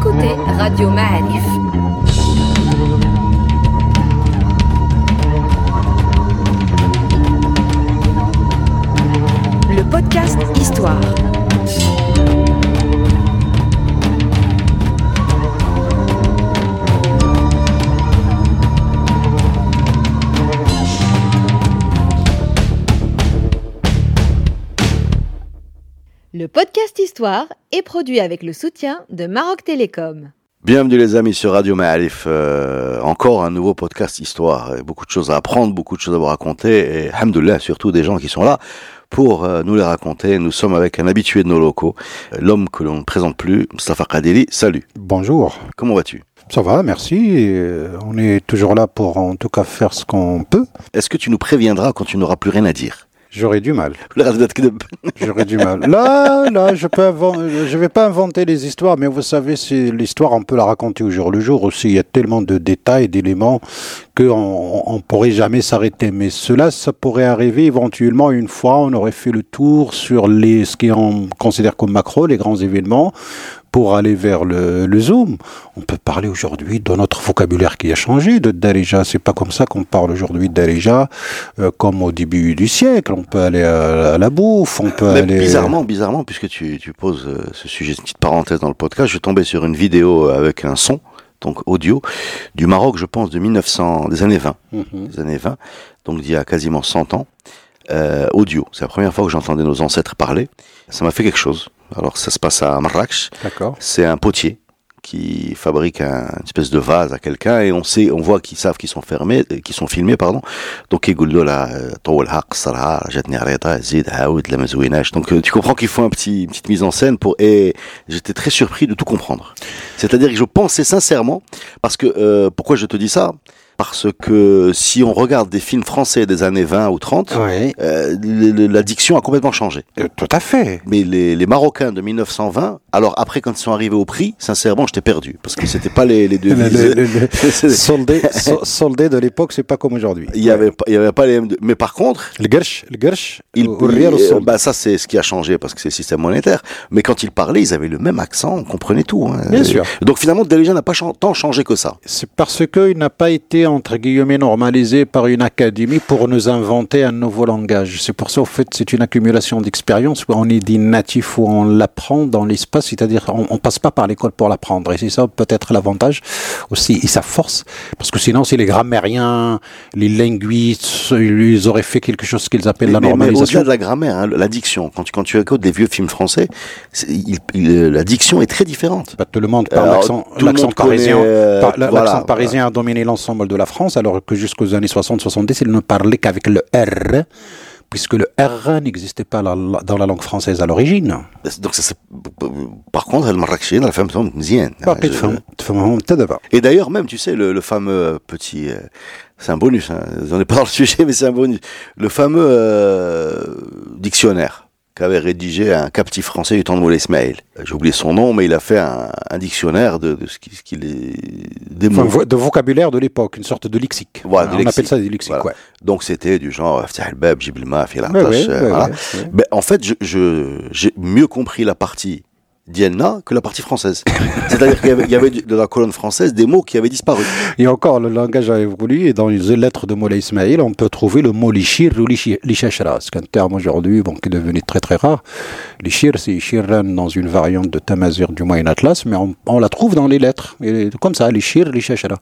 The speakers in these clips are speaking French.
écoutez Radio Ma'arif. Le podcast Histoire. Est produit avec le soutien de Maroc Télécom. Bienvenue les amis sur Radio Ma'alif, euh, encore un nouveau podcast histoire, beaucoup de choses à apprendre, beaucoup de choses à vous raconter, et alhamdoulilah, surtout des gens qui sont là pour euh, nous les raconter. Nous sommes avec un habitué de nos locaux, euh, l'homme que l'on ne présente plus, Mustafa Kadeli. Salut. Bonjour. Comment vas-tu? Ça va, merci. On est toujours là pour en tout cas faire ce qu'on peut. Est-ce que tu nous préviendras quand tu n'auras plus rien à dire? J'aurais du mal. J'aurais du mal. Là, là, je peux je vais pas inventer les histoires, mais vous savez, c'est l'histoire, on peut la raconter au jour le jour aussi. Il y a tellement de détails, d'éléments qu'on on, on pourrait jamais s'arrêter. Mais cela, ça pourrait arriver éventuellement une fois. On aurait fait le tour sur les ce qu'on considère comme macro, les grands événements, pour aller vers le, le zoom. On peut parler aujourd'hui de notre vocabulaire qui a changé, de Darija. C'est pas comme ça qu'on parle aujourd'hui de Darija, euh, comme au début du siècle. On peut aller à, à la bouffe, on peut Mais aller. bizarrement, bizarrement, puisque tu, tu poses euh, ce sujet, une petite parenthèse dans le podcast, je suis tombé sur une vidéo avec un son, donc audio, du Maroc, je pense, de 1900, des années 20. Mhm. des années 20, donc d'il y a quasiment 100 ans, euh, audio. C'est la première fois que j'entendais nos ancêtres parler. Ça m'a fait quelque chose. Alors ça se passe à Marrakech. D'accord. C'est un potier qui fabrique une espèce de vase à quelqu'un et on sait, on voit qu'ils savent qu'ils sont fermés, euh, qu'ils sont filmés, pardon. Donc euh, donc euh, tu comprends qu'ils font un petit, une petite mise en scène pour et j'étais très surpris de tout comprendre. C'est-à-dire que je pensais sincèrement, parce que euh, pourquoi je te dis ça? Parce que si on regarde des films français des années 20 ou 30, Oui, euh, le- le- la diction a complètement changé. euh, tout à fait. Mais les, les Marocains de 1920, alors après quand ils sont arrivés au prix, sincèrement, j'étais perdu parce que c'était pas les, les Le, le- le- C'est- soldé, so- soldé de l'époque, c'est pas comme aujourd'hui. Il y avait pas, il y avait pas les M2. Mais par contre, Le gersh, le gersh, il, au il- sol. bah ça c'est ce qui a changé parce que c'est le système monétaire. Mais quand ils parlaient, ils avaient le même accent, on comprenait tout. hein. Bien sûr. Donc finalement, Deléja n'a pas tant changé que ça. C'est parce qu'il n'a pas été, entre guillemets, normalisé par une académie pour nous inventer un nouveau langage. C'est pour ça, au fait, c'est une accumulation d'expérience. On est des natifs où on l'apprend dans l'espace, c'est-à-dire on, on passe pas par l'école pour l'apprendre. Et c'est ça peut-être l'avantage aussi et sa force. Parce que sinon, si les grammairiens, les linguistes, ils auraient fait quelque chose qu'ils appellent la Mais- mais- mais normalisation. au-delà de la grammaire, hein, la diction, quand tu, quand tu écoutes des vieux films français, il- il- la diction est très différente. Bah, tout le monde parle l'accent parisien. euh, voilà, l'accent parisien a dominé l'ensemble de la France, alors que jusqu'aux années 60-70, ils ne parlaient qu'avec le R, puisque le R n'existait pas dans la langue française à l'origine. Donc, ça, par contre, le Marrakechine, la femme tombe mzienne. Et d'ailleurs, même, tu sais, le, fameux euh, petit. Euh, c'est un bonus, hein. on n'est pas dans le sujet, mais c'est un bonus. Le fameux euh, dictionnaire qu'avait rédigé un captif français du temps de Moulay Ismail. Euh, J'ai oublié son nom, mais il a fait un, un dictionnaire de, de ce qui- ce des Enfin, mots. de vocabulaire de l'époque, une sorte de lexique. Voilà, de On lexique. appelle ça des lexiques, Voilà. ouais. Donc c'était du genre, euh, voilà. ouais, ouais. Ben, en fait, je, je- j'ai mieux compris la partie Dienna que la partie française. C'est-à-dire qu'il y avait, il y avait de la colonne française des mots qui avaient disparu. Et encore, le langage a évolué et dans les lettres de Moulay Ismail, on peut trouver le mot lichir ou lichachra. C'est un terme aujourd'hui bon, qui est devenu très très rare. Lichir, c'est shirran dans une variante de Tamazir du Moyen Atlas, mais on, on la trouve dans les lettres. Et comme ça, lichir, lichachra.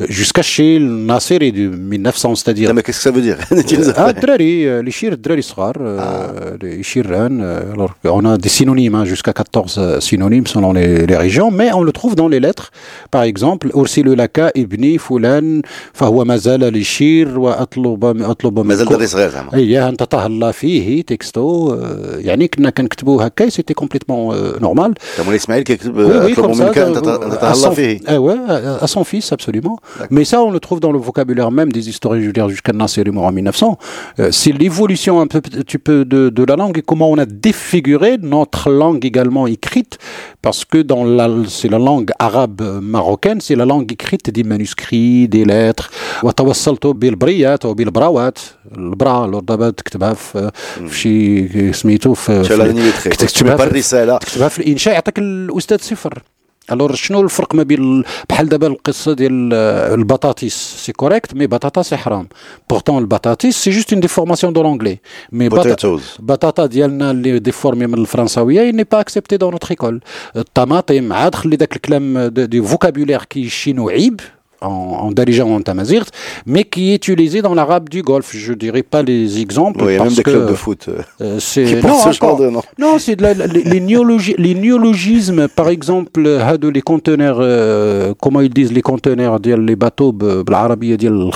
Euh, Jusqu'à chez Nasser de 1900, c'est-à-dire mais qu'est-ce que ça veut dire? Ah, Drari, euh, les shir, Drari Srar, euh, shirran. euh, alors, on a des synonymes, hein, jusqu'à 14 euh, synonymes selon les, les régions, mais on le trouve dans les lettres. Par exemple, Ursilu laka ibni fulan, فهو ما زال لشير وأطلب أطلب مازال منكم- دري صغير زعما اييه انت تهلا فيه تكستو آه، يعني كنا كنكتبوا هكا سيتي كومبليتمون نورمال T'as مولاي اسماعيل كيكتب Oui, oui, اطلب comme ça, منك انت euh, انت à تهلا son- فيه eh ouais, à, à son fils, absolument. Mais ça, on le trouve dans le vocabulaire même des historiens, je veux dire, jusqu'à Nasser et mort en 1900. Euh, c'est l'évolution un peu, tu peux, de, de la langue et comment on a défiguré notre langue également écrite, parce que dans la, c'est la langue arabe euh, marocaine, c'est la langue écrite des manuscrits, des lettres. وتوصلت بالبريات وبالبراوات البرا لو دابا تكتبها في في شي سميتو في Tu as la ligne lettrée. كتكتبها Tu mets pas في- de الرسالة تكتبها في الانشاء يعطيك الاستاذ صفر الور شنو الفرق ما بين بحال دابا القصه ديال البطاطس سي كوريكت مي بطاطا سي حرام بورتون البطاطس سي جوست اون ديفورماسيون دو لونجلي مي بطاطا ديالنا اللي ديفورمي من الفرنساويه ني با اكسبتي دون نوتر ايكول الطماطم عاد خلي داك الكلام دي فوكابولير كيشينو عيب en, en en tamazirt, mais qui est utilisé dans l'arabe du Golfe. Je dirais pas les exemples. Oui, il y a même des clubs de foot. Euh, euh c'est non, non. non c'est de la, les, les, les, néologismes, par exemple, les conteneurs, euh, comment ils disent les conteneurs, les bateaux, l'arabie le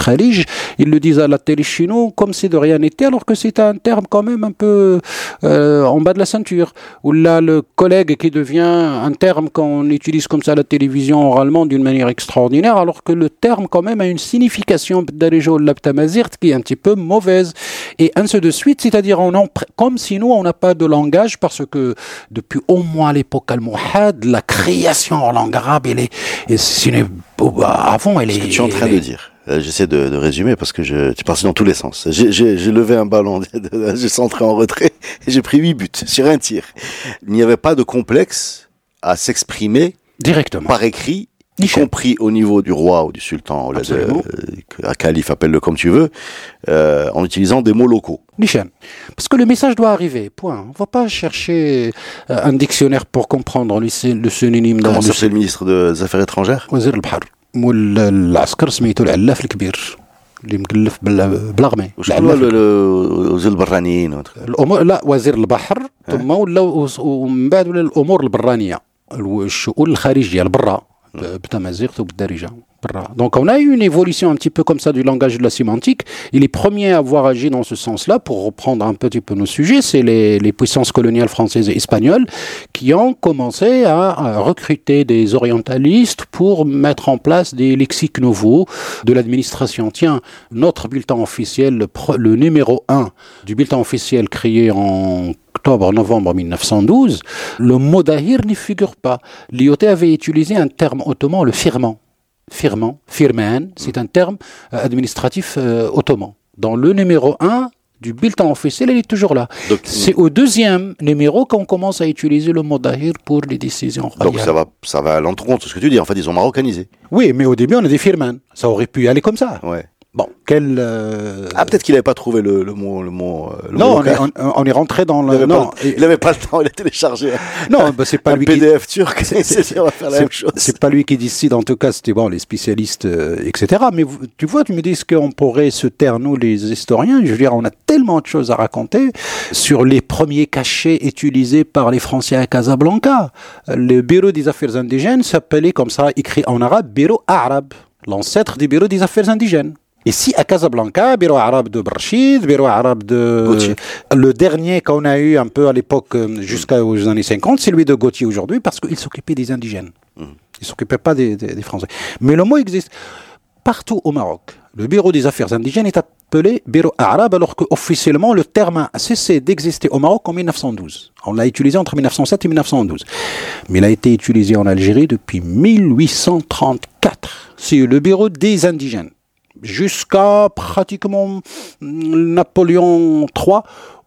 ils le disent à la télé chino comme si de rien n'était, alors que c'est un terme quand même un peu euh, en bas de la ceinture. Ou là, le collègue qui devient un terme qu'on utilise comme ça à la télévision oralement d'une manière extraordinaire, alors que le terme quand même a une signification qui est un petit peu mauvaise et ainsi de suite, c'est-à-dire on comme si nous on n'a pas de langage parce que depuis au moins l'époque al-Muhad, la création en langue arabe, elle est, et avant elle est. Ce que tu es en train de dire. Euh, j'essaie de, de, résumer parce que je, tu parti dans tous les sens. J'ai levé un ballon, j'ai centré en retrait et j'ai pris huit buts sur un tir. Il n'y avait pas de complexe à s'exprimer directement par écrit y compris au niveau du roi ou du sultan, ou le, euh, calife, appelle-le comme tu veux, euh, en utilisant des mots locaux. Nishan. Parce que le message doit arriver, point. On ne va pas chercher euh, un dictionnaire pour comprendre le, le synonyme. Comment c'est le ministre des Affaires étrangères وزير البحر والعسكر سميتو العلاف الكبير اللي مكلف بالاغمي وزير البرانيين الامور لا وزير البحر ثم ولا ومن بعد ولا الامور البرانيه الشؤون الخارجيه البرا بتمازيغته بالدارجه donc on a eu une évolution un petit peu comme ça du langage de la sémantique. Et les premiers à avoir agi dans ce sens-là, pour reprendre un petit peu nos sujets, c'est les, puissances coloniales françaises et espagnoles qui ont commencé à, recruter des orientalistes pour mettre en place des lexiques nouveaux de l'administration. Tiens, notre bulletin officiel, le, le numéro 1 du bulletin officiel créé en octobre-novembre 1912, le mot d'ahir n'y figure pas. L'IOT avait utilisé un terme ottoman, le firman. Firman, firman, c'est un terme euh, administratif euh, ottoman. Dans le numéro 1 du bulletin officiel, il est toujours là. C'est au deuxième numéro qu'on commence à utiliser le mot d'ahir pour les décisions Donc ça va, ça va à l'encontre de ce que tu dis. En fait, ils ont marocanisé. Oui, mais au début, on a dit firman. Ça aurait pu aller comme ça. Ouais. Bon, quel. Euh, ah, peut-être qu'il n'avait pas trouvé le, le mot. Le mot euh, le non, on est, on, on est, rentré dans le. Il n'avait pas, le temps, il a téléchargé. Non, bah, c'est pas un lui. PDF qui... turc, c'est, on va faire la même chose. C'est pas lui qui décide, en tout cas, c'était bon, les spécialistes, euh, etc. Mais tu vois, tu me dis ce qu'on pourrait se taire, nous, les historiens. Je veux dire, on a tellement de choses à raconter sur les premiers cachets utilisés par les Français à Casablanca. Le bureau des affaires indigènes s'appelait comme ça, écrit en arabe, bureau arabe, l'ancêtre du bureau des affaires indigènes. Ici, à Casablanca, bureau arabe de Brachid, bureau arabe de... Gauthier. Le dernier qu'on a eu un peu à l'époque, euh, jusqu'aux années 50, c'est lui de Gauthier aujourd'hui, parce qu'il s'occupait des indigènes. Mmh. Il ne s'occupait pas des, des, des, Français. Mais le mot existe partout au Maroc. Le bureau des affaires indigènes est appelé bureau arabe, alors qu'officiellement, le terme a cessé d'exister au Maroc en 1912. On l'a utilisé entre 1907 et 1912. Mais il a été utilisé en Algérie depuis 1834. C'est le bureau des indigènes jusqu'à pratiquement Napoléon III,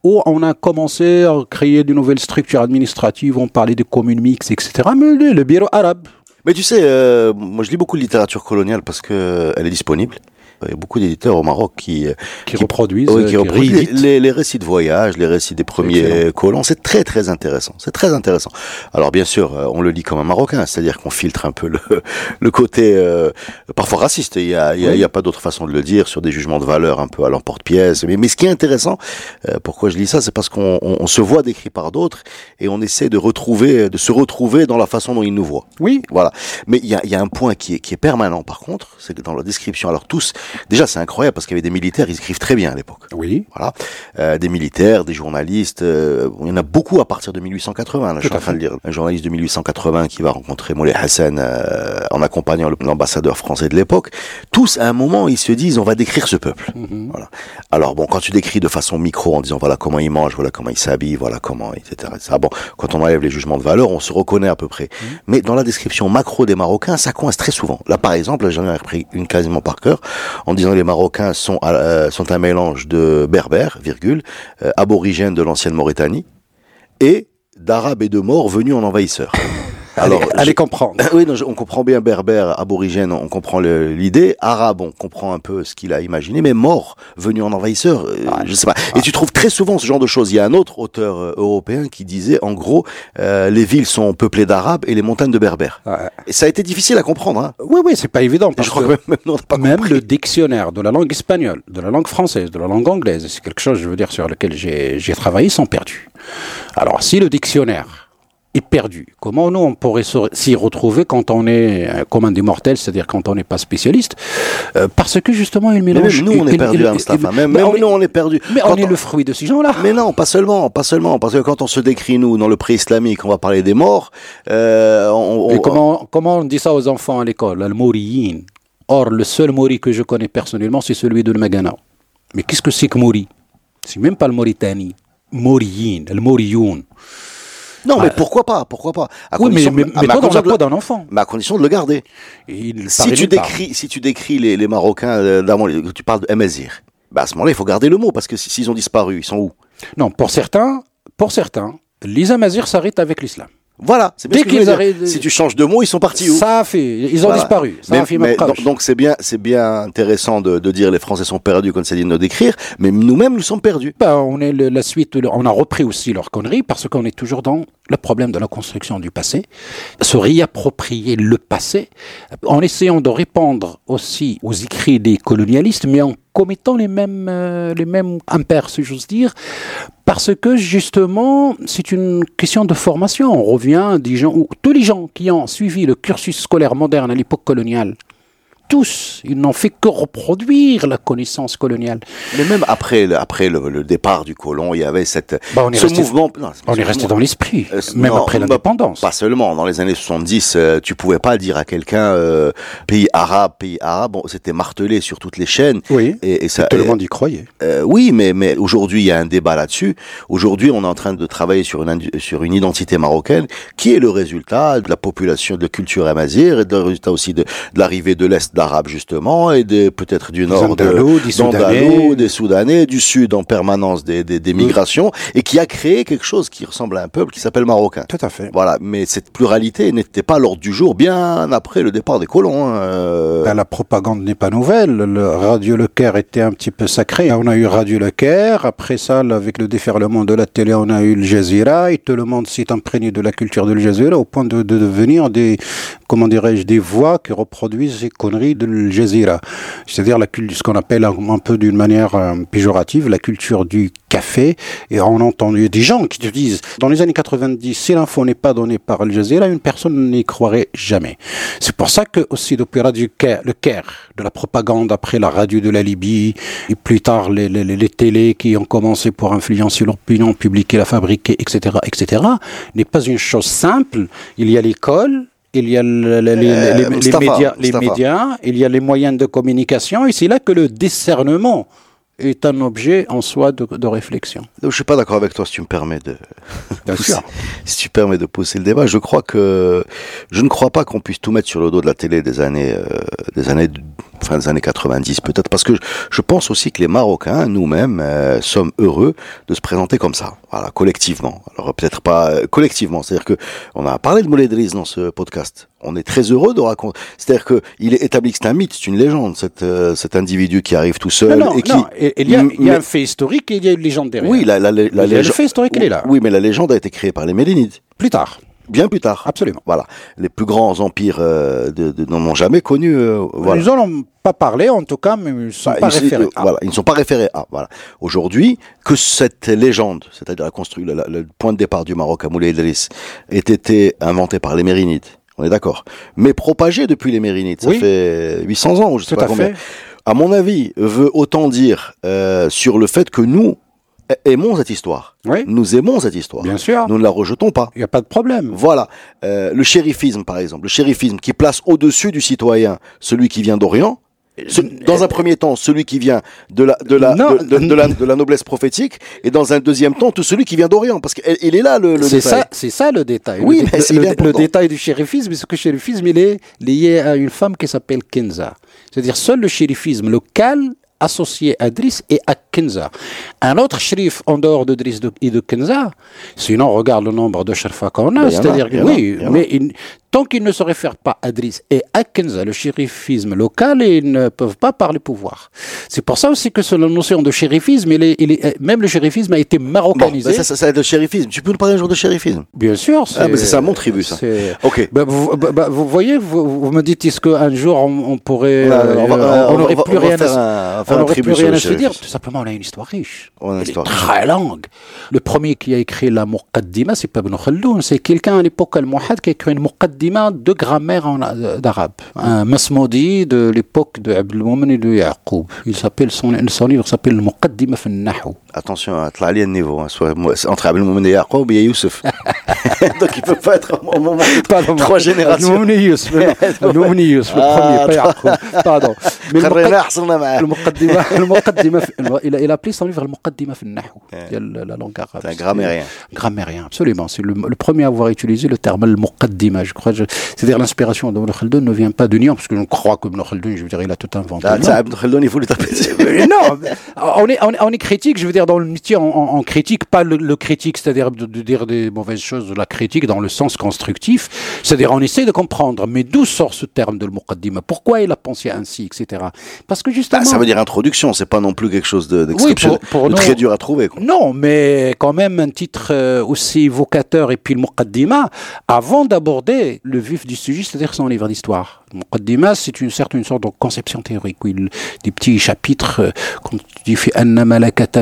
où on a commencé à créer de nouvelles structures administratives, on parlait de communes mixtes, etc. Mais le, bureau arabe. Mais tu sais, euh, moi je lis beaucoup de littérature coloniale parce qu'elle est disponible. Il y a beaucoup d'éditeurs au Maroc qui, euh, qui, reproduisent, qui, reproduisent les, les, récits de voyage, les récits des premiers colons. C'est très très intéressant. C'est très intéressant. Alors bien sûr, euh, on le lit comme un Marocain, c'est-à-dire qu'on filtre un peu le, le côté euh, parfois raciste. Il y a, il y a, pas d'autre façon de le dire sur des jugements de valeur un peu à l'emporte-pièce. Mais, mais ce qui est intéressant, pourquoi je lis ça, c'est parce qu'on on, se voit décrit par d'autres et on essaie de retrouver, de se retrouver dans la façon dont ils nous voient. Oui. Voilà. Mais il y a, y a un point qui est, qui est permanent par contre, c'est que dans la description, alors tous Déjà, c'est incroyable parce qu'il y avait des militaires, ils écrivent très bien à l'époque. Oui. Voilà. Euh, des militaires, des journalistes. Euh, il y en a beaucoup à partir de 1880. Là, je suis en train de lire un journaliste de 1880 qui va rencontrer Moulay Hassan euh, en accompagnant l'ambassadeur français de l'époque. Tous, à un moment, ils se disent, on va décrire ce peuple. Mhm. Voilà. Alors bon, quand tu décris de façon micro en disant, voilà comment ils mangent, voilà comment ils s'habillent, voilà comment, etc. Ça, bon, quand on enlève les jugements de valeur, on se reconnaît à peu près. Mhm. Mais dans la description macro des Marocains, ça coince très souvent. Là, par exemple, j'en ai repris une quasiment par cœur en disant les Marocains sont, euh, un mélange de berbères, virgule, euh, aborigènes de l'ancienne Mauritanie, et d'arabes et de morts venus en envahisseur. Alors, allez, allez comprendre. Oui, non, on comprend bien berbère, aborigène, on comprend l'idée. Arabe, on comprend un peu ce qu'il a imaginé, mais mort, venu en envahisseur, euh, je sais pas. Et tu trouves très souvent ce genre de choses. Il y a un autre auteur euh, européen qui disait, en gros, euh, les villes sont peuplées d'arabes et les montagnes de berbères. Et ça a été difficile à comprendre. Hein. Oui, oui, c'est pas évident. je crois que même, pas même le dictionnaire de la langue espagnole, de la langue française, de la langue anglaise, c'est quelque chose, je veux dire, sur lequel j'ai travaillé, sont perdus. Alors, si le dictionnaire est perdu. Comment nous on pourrait s'y retrouver quand on est euh, comme un des mortels, c'est-à-dire quand on n'est pas spécialiste euh, Parce que justement il mélange. Mais nous on est perdu, Même, nous on est perdu. Mais on est le fruit de ces gens-là. Mais non, pas seulement, pas seulement, parce que quand on se décrit nous dans le pré-islamique, on va parler des morts. Euh, on, comment comment on dit ça aux enfants à l'école? Al moriyin. Or le seul mori que je connais personnellement, c'est celui de Magana. Mais qu'est-ce que c'est que mori? C'est même pas le Mauritanie. Moriyin, le moriyoun. Non, mais pourquoi pas Pourquoi pas Oui, mais, mais, mais toi, dans la d'un enfant. Mais à condition de le garder. si, tu décris, si tu décris les, les Marocains euh, d'avant, tu parles de Emezir, bah à ce moment-là, il faut garder le mot, parce que s'ils ont disparu, ils sont où? Non, pour certains, pour certains, les Amazirs s'arrêtent avec l'islam. Voilà, c'est bien Dès ce Si tu changes de mot, ils sont partis où Ça a fait, ils ont disparu. Ça mais, a fait mais, donc c'est bien, c'est bien intéressant de, de, dire les Français sont perdus comme ça dit de décrire, mais nous-mêmes nous sommes perdus. Bah, on est le, la suite, on a repris aussi leur conneries parce qu'on est toujours dans le problème de la construction du passé, se réapproprier le passé, en essayant de répondre aussi aux écrits des colonialistes, mais en commettant les mêmes, euh, les mêmes impairs, si j'ose dire, parce que justement, c'est une question de formation. On revient des gens, tous les gens qui ont suivi le cursus scolaire moderne à l'époque coloniale, tous. Ils n'ont fait que reproduire la connaissance coloniale. Mais même après, après le, départ du colon, il y avait cette, bah, ce mouvement. on est resté dans l'esprit, euh, même après l'indépendance. Pas seulement. Dans les années 70, euh, tu pouvais pas dire à quelqu'un euh, pays arabe, pays arabe. Bon, c'était martelé sur toutes les chaînes. Oui. Et, et ça. tout le monde y croyait. oui, mais mais aujourd'hui, il y a un débat là-dessus. Aujourd'hui, on est en train de travailler sur une sur une identité marocaine qui est le résultat de la population de culture amazir et le résultat aussi de l'arrivée de l'est d'Arabes justement, et peut-être du nord, de, des, Soudanais. des Soudanais, du sud en permanence des, des, des migrations, et qui a créé quelque chose qui ressemble à un peuple qui s'appelle marocain. Tout à fait. Voilà, mais cette pluralité n'était pas l'ordre du jour bien après le départ des colons. Hein, euh. Ben, la propagande n'est pas nouvelle. Le Radio Le Caire était un petit peu sacré. On a eu Radio Le Caire. Après ça, avec le déferlement de la télé, on a eu le Jazeera. Et tout le monde s'est imprégné de la culture de Jazeera au point de, de devenir des, comment dirais-je, des voix qui reproduisent ces conneries de Al Jazeera, c'est-à-dire ce qu'on appelle un, peu d'une manière euh, péjorative la culture du café. Et on a entendu des gens qui te disent, dans les années 90, si l'info n'est pas donnée par Al Jazeera, une personne n'y croirait jamais. C'est pour ça que aussi depuis Radio Caire, le Caire, de la propagande après la radio de la Libye, et plus tard les, les, les télés qui ont commencé pour influencer l'opinion publique et la fabriquer, etc., etc., n'est pas une chose simple. Il y a l'école, il y a les, euh, médias, les médias, il y a les moyens de communication, et c'est là que le discernement est un objet en soi de, réflexion. je suis pas d'accord avec toi si tu me permets de si tu permets de pousser le débat. Je crois que je ne crois pas qu'on puisse tout mettre sur le dos de la télé des années euh, des années fin des années 90 peut-être parce que je pense aussi que les Marocains nous-mêmes euh, sommes heureux de se présenter comme ça, voilà collectivement. Alors peut-être pas euh, collectivement, c'est-à-dire que on a parlé de Mouledriz dans ce podcast. On est très heureux de raconter. C'est-à-dire que il est établi que c'est un mythe, c'est une légende, cet, cet individu qui arrive tout seul et qui il y a, il y a un fait historique et il y a une légende derrière. Oui, la, la, la, la légende. Le fait historique, il est là. Oui, mais la légende a été créée par les Mélinides. Plus tard. Bien plus tard. Absolument. Voilà. Les plus grands empires euh, de, de, n'en ont jamais connu. Euh, voilà. Ils n'en ont pas parlé, en tout cas, mais ils ne sont bah, pas référés. Euh, voilà, ils ne sont pas référés à. Voilà. Aujourd'hui, que cette légende, c'est-à-dire la construction, le, point de départ du Maroc à Moulay Idriss, ait été inventé par les Mérinides. On est d'accord. Mais propagé depuis les Mérinides. Ça fait 800 ans, je sais pas combien. Fait à mon avis, veut autant dire euh, sur le fait que nous aimons cette histoire. Oui. Nous aimons cette histoire. Bien sûr. Nous ne la rejetons pas. Il n'y a pas de problème. Voilà. Euh, le shérifisme, par exemple. Le shérifisme qui place au-dessus du citoyen celui qui vient d'Orient. Dans un premier temps, celui qui vient de la de la, de, de, la de la noblesse prophétique, et dans un deuxième temps, tout celui qui vient d'Orient, parce qu'il est là le, le c'est ça, c'est ça le détail. Oui, le, mais c'est le, le, détail du shérifisme, c'est que le shérifisme il est lié à une femme qui s'appelle Kenza. C'est-à-dire seul le shérifisme local associé à Driss et à Kenza. Un autre shérif en dehors de Driss et de Kenza, sinon regarde le nombre de sherifs qu'on Ben, a, c'est-à-dire oui, a. mais il- tant qu'ils ne se réfèrent pas à Driss et à Kenza, le shérifisme local, ils ne peuvent pas parler pouvoir. C'est pour ça aussi que la notion de shérifisme, il est, il est- même le shérifisme a été Bon, marocanisé. ben ça, ça, le shérifisme. Tu peux nous parler un jour de shérifisme? Bien sûr. Ah, mais c'est ça, mon tribut, ça. Ok. Bah, vous, bah, bah, vous voyez, vous, vous me dites, est-ce qu'un jour on, on pourrait, euh, on va- euh, on on va- plus rien faire à, un- on un n'aurait plus rien à se dire. Tout simplement, on a une histoire riche. On a une Elle histoire très longue. Le premier qui a écrit la Muqaddima, c'est pas Ibn Khaldoun, c'est quelqu'un à l'époque al-Muhad qui a écrit une Muqaddima de grammaire en euh, d'arabe. Un Masmoudi de l'époque de Abdelmoumen et de Yaqub. Il s'appelle son, son livre s'appelle le Muqaddima fi al-Nahw. Attention, à t'la le niveau. Hein, soit, entre Abdelmoumen et Yacoub, il y a Youssef. Donc il peut pas être au moment Pardon, trois générations. Abdelmoumen Youssef, non, Abdelmoumen Youssef, le Ah, premier, pas. Yaqub. Pardon. Mais le خلينا Muqaddima- حصلنا معاه. المقدمة المقدمة في il a, il a appelé son livre المقدمة في النحو ديال la langue arabe. C'est un grammairien. Grammairien, absolument. C'est le, le premier à avoir utilisé le terme المقدمة, je crois. je- C'est-à-dire l'inspiration d'Ibn Khaldun ne vient pas de Nyon, parce que je crois que Ibn Khaldun, je veux dire, il a tout inventé. Ah, Non. tiens, Ibn Khaldoun, il faut lui taper dessus. Euh, non, on est, on, est, on est critique, je veux dire, dans le métier, on, on- on critique pas le, le critique, c'est-à-dire de, de dire des mauvaises choses, de la critique dans le sens constructif, c'est-à-dire on essaie de comprendre, mais d'où sort ce terme de l'muqaddima Pourquoi il a pensé ainsi, etc. Parce que justement... Bah, ça veut dire introduction, c'est pas non plus quelque chose de- d'exceptionnel, pour- pour de nous- très dur à trouver. Quoi. Non, mais quand même un titre euh, aussi évocateur et puis le Muqaddima, avant d'aborder le vif du sujet, c'est-à-dire son livre d'histoire. Muqaddima, c'est une certaine sorte de conception théorique, où il, des petits chapitres, euh, comme tu dis, fi anna malakata.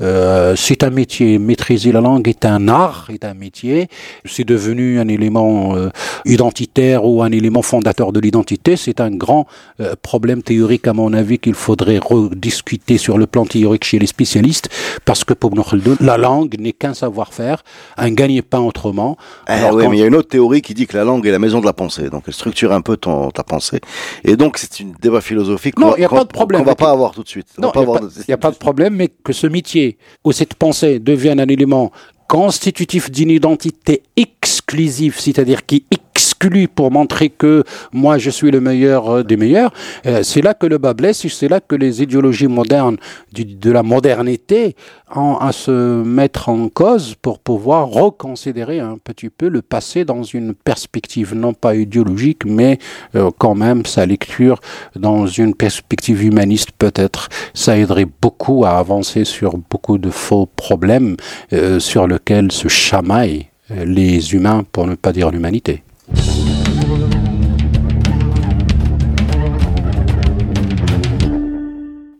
Euh, c'est un métier, maîtriser la langue est un art, est un métier. C'est devenu un élément euh, identitaire ou un élément fondateur de l'identité. C'est un grand euh, problème théorique, à mon avis, qu'il faudrait rediscuter sur le plan théorique chez les spécialistes, parce que pour Khaldun, la langue n'est qu'un savoir-faire, un gagne-pain autrement. Eh Alors, oui, quand- mais il y a une autre théorie qui dit que la langue est la maison de la pensée, donc elle structure un peu ton, ta pensée. Et donc c'est un débat philosophique Non, qu'on il y a qu'on- pas de problème. qu'on va pas avoir tout de suite. On Non, il n'y de- a pas de problème, mais que ce métier ou cette pensée devienne un élément constitutif d'une identité exclusive, c'est-à-dire qui exclut pour montrer que moi je suis le meilleur euh, des meilleurs, euh, c'est là que le bas blesse, c'est là que les idéologies modernes de la modernité ont à se mettre en cause pour pouvoir reconsidérer un petit peu le passé dans une perspective non pas idéologique, mais euh, quand même sa lecture dans une perspective humaniste peut-être. Ça aiderait beaucoup à avancer sur beaucoup de faux problèmes sur lesquels se chamaillent les humains, pour ne pas dire l'humanité.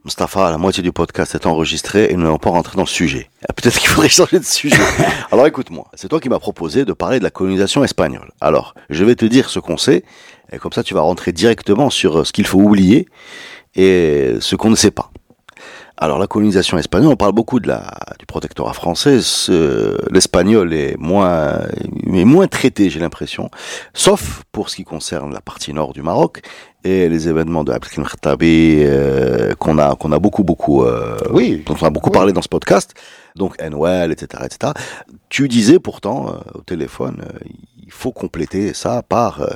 Mustapha, la moitié du podcast est enregistré et nous n'allons pas rentrer dans le sujet. Ah, Peut-être qu'il faudrait changer de sujet. Alors écoute-moi, c'est toi qui m'as proposé de parler de la colonisation espagnole. Alors, je vais te dire ce qu'on sait, et comme ça tu vas rentrer directement sur euh, ce qu'il faut oublier et ce qu'on ne sait pas. Alors la colonisation espagnole, on parle beaucoup de la, du protectorat français. L'espagnol est moins, est moins traité, j'ai l'impression, sauf pour ce qui concerne la partie nord du Maroc et les événements de Abdelkrim Khattabi euh, qu'on a qu'on a beaucoup beaucoup euh, Oui. dont on a beaucoup Oui. parlé dans ce podcast. Donc Noël, etc., etc. Tu disais pourtant euh, au téléphone, euh, il faut compléter ça par euh,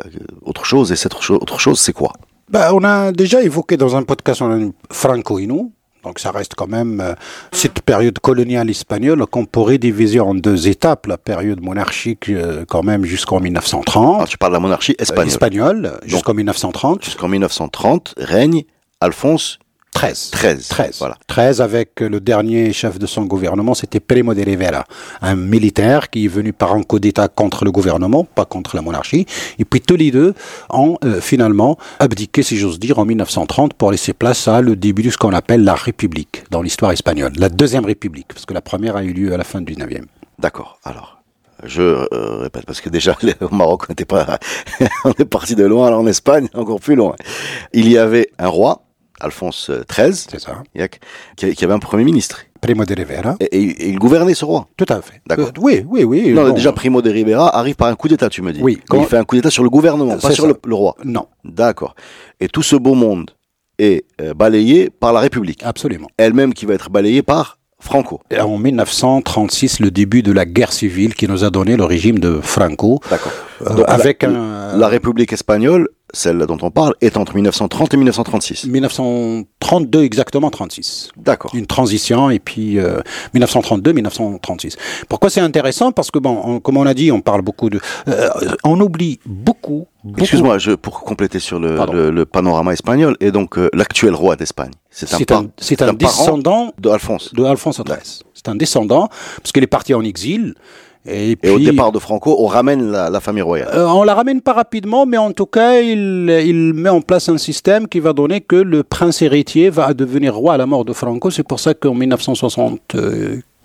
autre chose. Et cette autre chose, c'est quoi? Ben, on a déjà évoqué dans un podcast on a une franco-inou. Donc ça reste quand même euh, cette période coloniale espagnole qu'on pourrait diviser en deux étapes. La période monarchique euh, quand même jusqu'en 1930. Alors, Tu parles de la monarchie euh, espagnole. espagnole jusqu'en 1930. Jusqu'en 1930 règne Alphonse 13. 13. 13. Voilà. 13 avec le dernier chef de son gouvernement, c'était Primo de Rivera, un militaire qui est venu par un coup d'État contre le gouvernement, pas contre la monarchie. Et puis tous les deux ont euh, finalement abdiqué, si j'ose dire, en 1930 pour laisser place à le début de ce qu'on appelle la République dans l'histoire espagnole. La deuxième République, parce que la première a eu lieu à la fin du 19e. D'accord. Alors, je euh, répète parce que déjà au Maroc, on était pas, on est parti de loin. Alors en Espagne, encore plus loin. Il y avait un roi, Alphonse XIII, C'est ça. Qui qui avait un premier ministre. Primo de Rivera. Et, il gouvernait ce roi. Tout à fait. D'accord. Euh, oui, oui, oui. Non, bon, déjà Primo de Rivera arrive par un coup d'État, tu me dis. Oui. Comment- il fait un coup d'État sur le gouvernement, pas sur le, le roi. Non, D'accord. Et tout ce beau monde est euh, balayé par la République, absolument. elle-même qui va être balayée par Franco. Et En 1936, le début de la guerre civile qui nous a donné le régime de Franco, D'accord. euh, la- avec un... La République espagnole celle dont on parle, est entre 1930 et 1936. 1932 exactement, 36. D'accord. Une transition et puis 1932-1936. Pourquoi c'est intéressant? Parce que bon, comme on a dit, on parle beaucoup de, on oublie beaucoup. beaucoup Excuse-moi, je, pour compléter sur le, le, le panorama espagnol, et donc euh, l'actuel roi d'Espagne. C'est un, un, un descendant de Alphonse. de Alphonse XIII. C'est un descendant parce qu'il est parti en exil. Et, puis, Et au départ de Franco, on ramène la, la famille royale. Euh, on la ramène pas rapidement, mais en tout cas, il, il met en place un système qui va donner que le prince héritier va devenir roi à la mort de Franco. C'est pour ça qu'en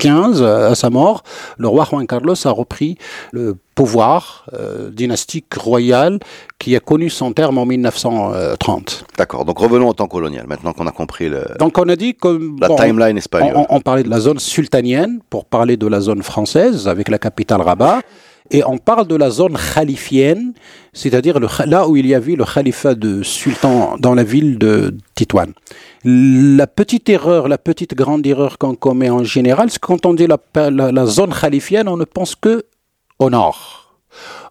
1975, à sa mort, le roi Juan Carlos a repris le pouvoir euh, dynastique royal qui a connu son terme en 1930. D'accord. Donc revenons au temps colonial, maintenant qu'on a compris le, Donc on a dit que la bon, timeline espagnole. on- on parlait de la zone sultanienne pour parler de la zone française avec la capitale Rabat. Et on parle de la zone khalifienne, c'est-à-dire là où il y avait le califat de sultan dans la ville de Titouane. La petite erreur, la petite grande erreur qu'on commet en général, c'est quand on dit la, zone khalifienne, on ne pense que au nord.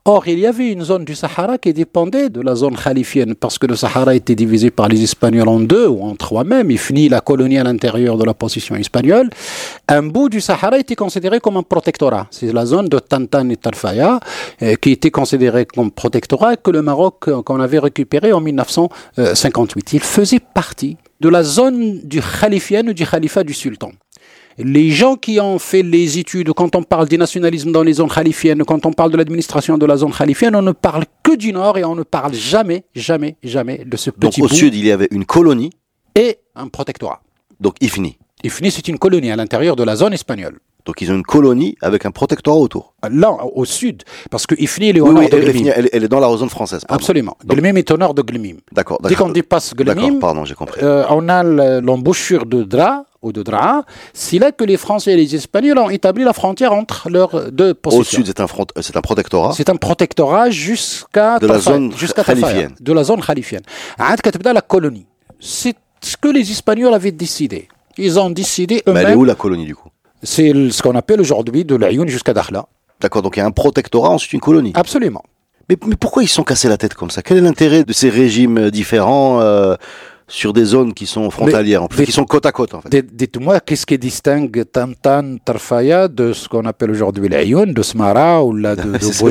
Or, il y avait une zone du Sahara qui dépendait de la zone khalifienne, parce que le Sahara était divisé par les Espagnols en deux, ou en trois même. Il finit la colonie à l'intérieur de la possession espagnole. Un bout du Sahara était considéré comme un protectorat. C'est la zone de Tantan et Tarfaya euh, qui était considérée comme protectorat que le Maroc, euh, qu'on avait récupéré en 1958. Il faisait partie de la zone du khalifienne ou du califat du sultan. Les gens qui ont fait les études, quand on parle du nationalisme dans les zones khalifiennes, quand on parle de l'administration de la zone khalifienne, on ne parle que du nord et on ne parle jamais, jamais, jamais de ce Donc petit au bout sud, il y avait une colonie, et un protectorat. donc Ifni. Ifni, c'est une colonie à l'intérieur de la zone espagnole. Donc ils ont une colonie avec un protectorat autour. Ah, là, au sud, parce que Ifni, elle est au oui, nord oui, de Glemim. Elle, elle, est dans la zone française. Absolument. Donc, est au nord de Glemim. D'accord. Dès qu'on dépasse Glemim, pardon, j'ai compris. Euh, on a l'embouchure de Dra ou de Draa. C'est là que les Français et les Espagnols ont établi la frontière entre leurs deux possessions. Au sud, c'est un, euh, un protectorat. C'est un protectorat jusqu'à de, de la zone khalifienne. De la zone khalifienne. la colonie. C'est ce que les Espagnols avaient décidé. Ils ont décidé eux-mêmes. Mais elle est où la colonie du coup? C'est ce qu'on appelle aujourd'hui de l'Ayoun jusqu'à Dakhla. D'accord, donc il y a un protectorat, ensuite une colonie. Absolument. Mais, mais pourquoi ils se sont cassés la tête comme ça? Quel est l'intérêt de ces régimes différents euh, sur des zones qui sont frontalières, en plus, qui sont côte à côte en fait. Dites- Dites-moi, qu'est-ce qui distingue Tantan, Tarfaya de ce qu'on appelle aujourd'hui l'Ayoun, de Smara ou la, de, de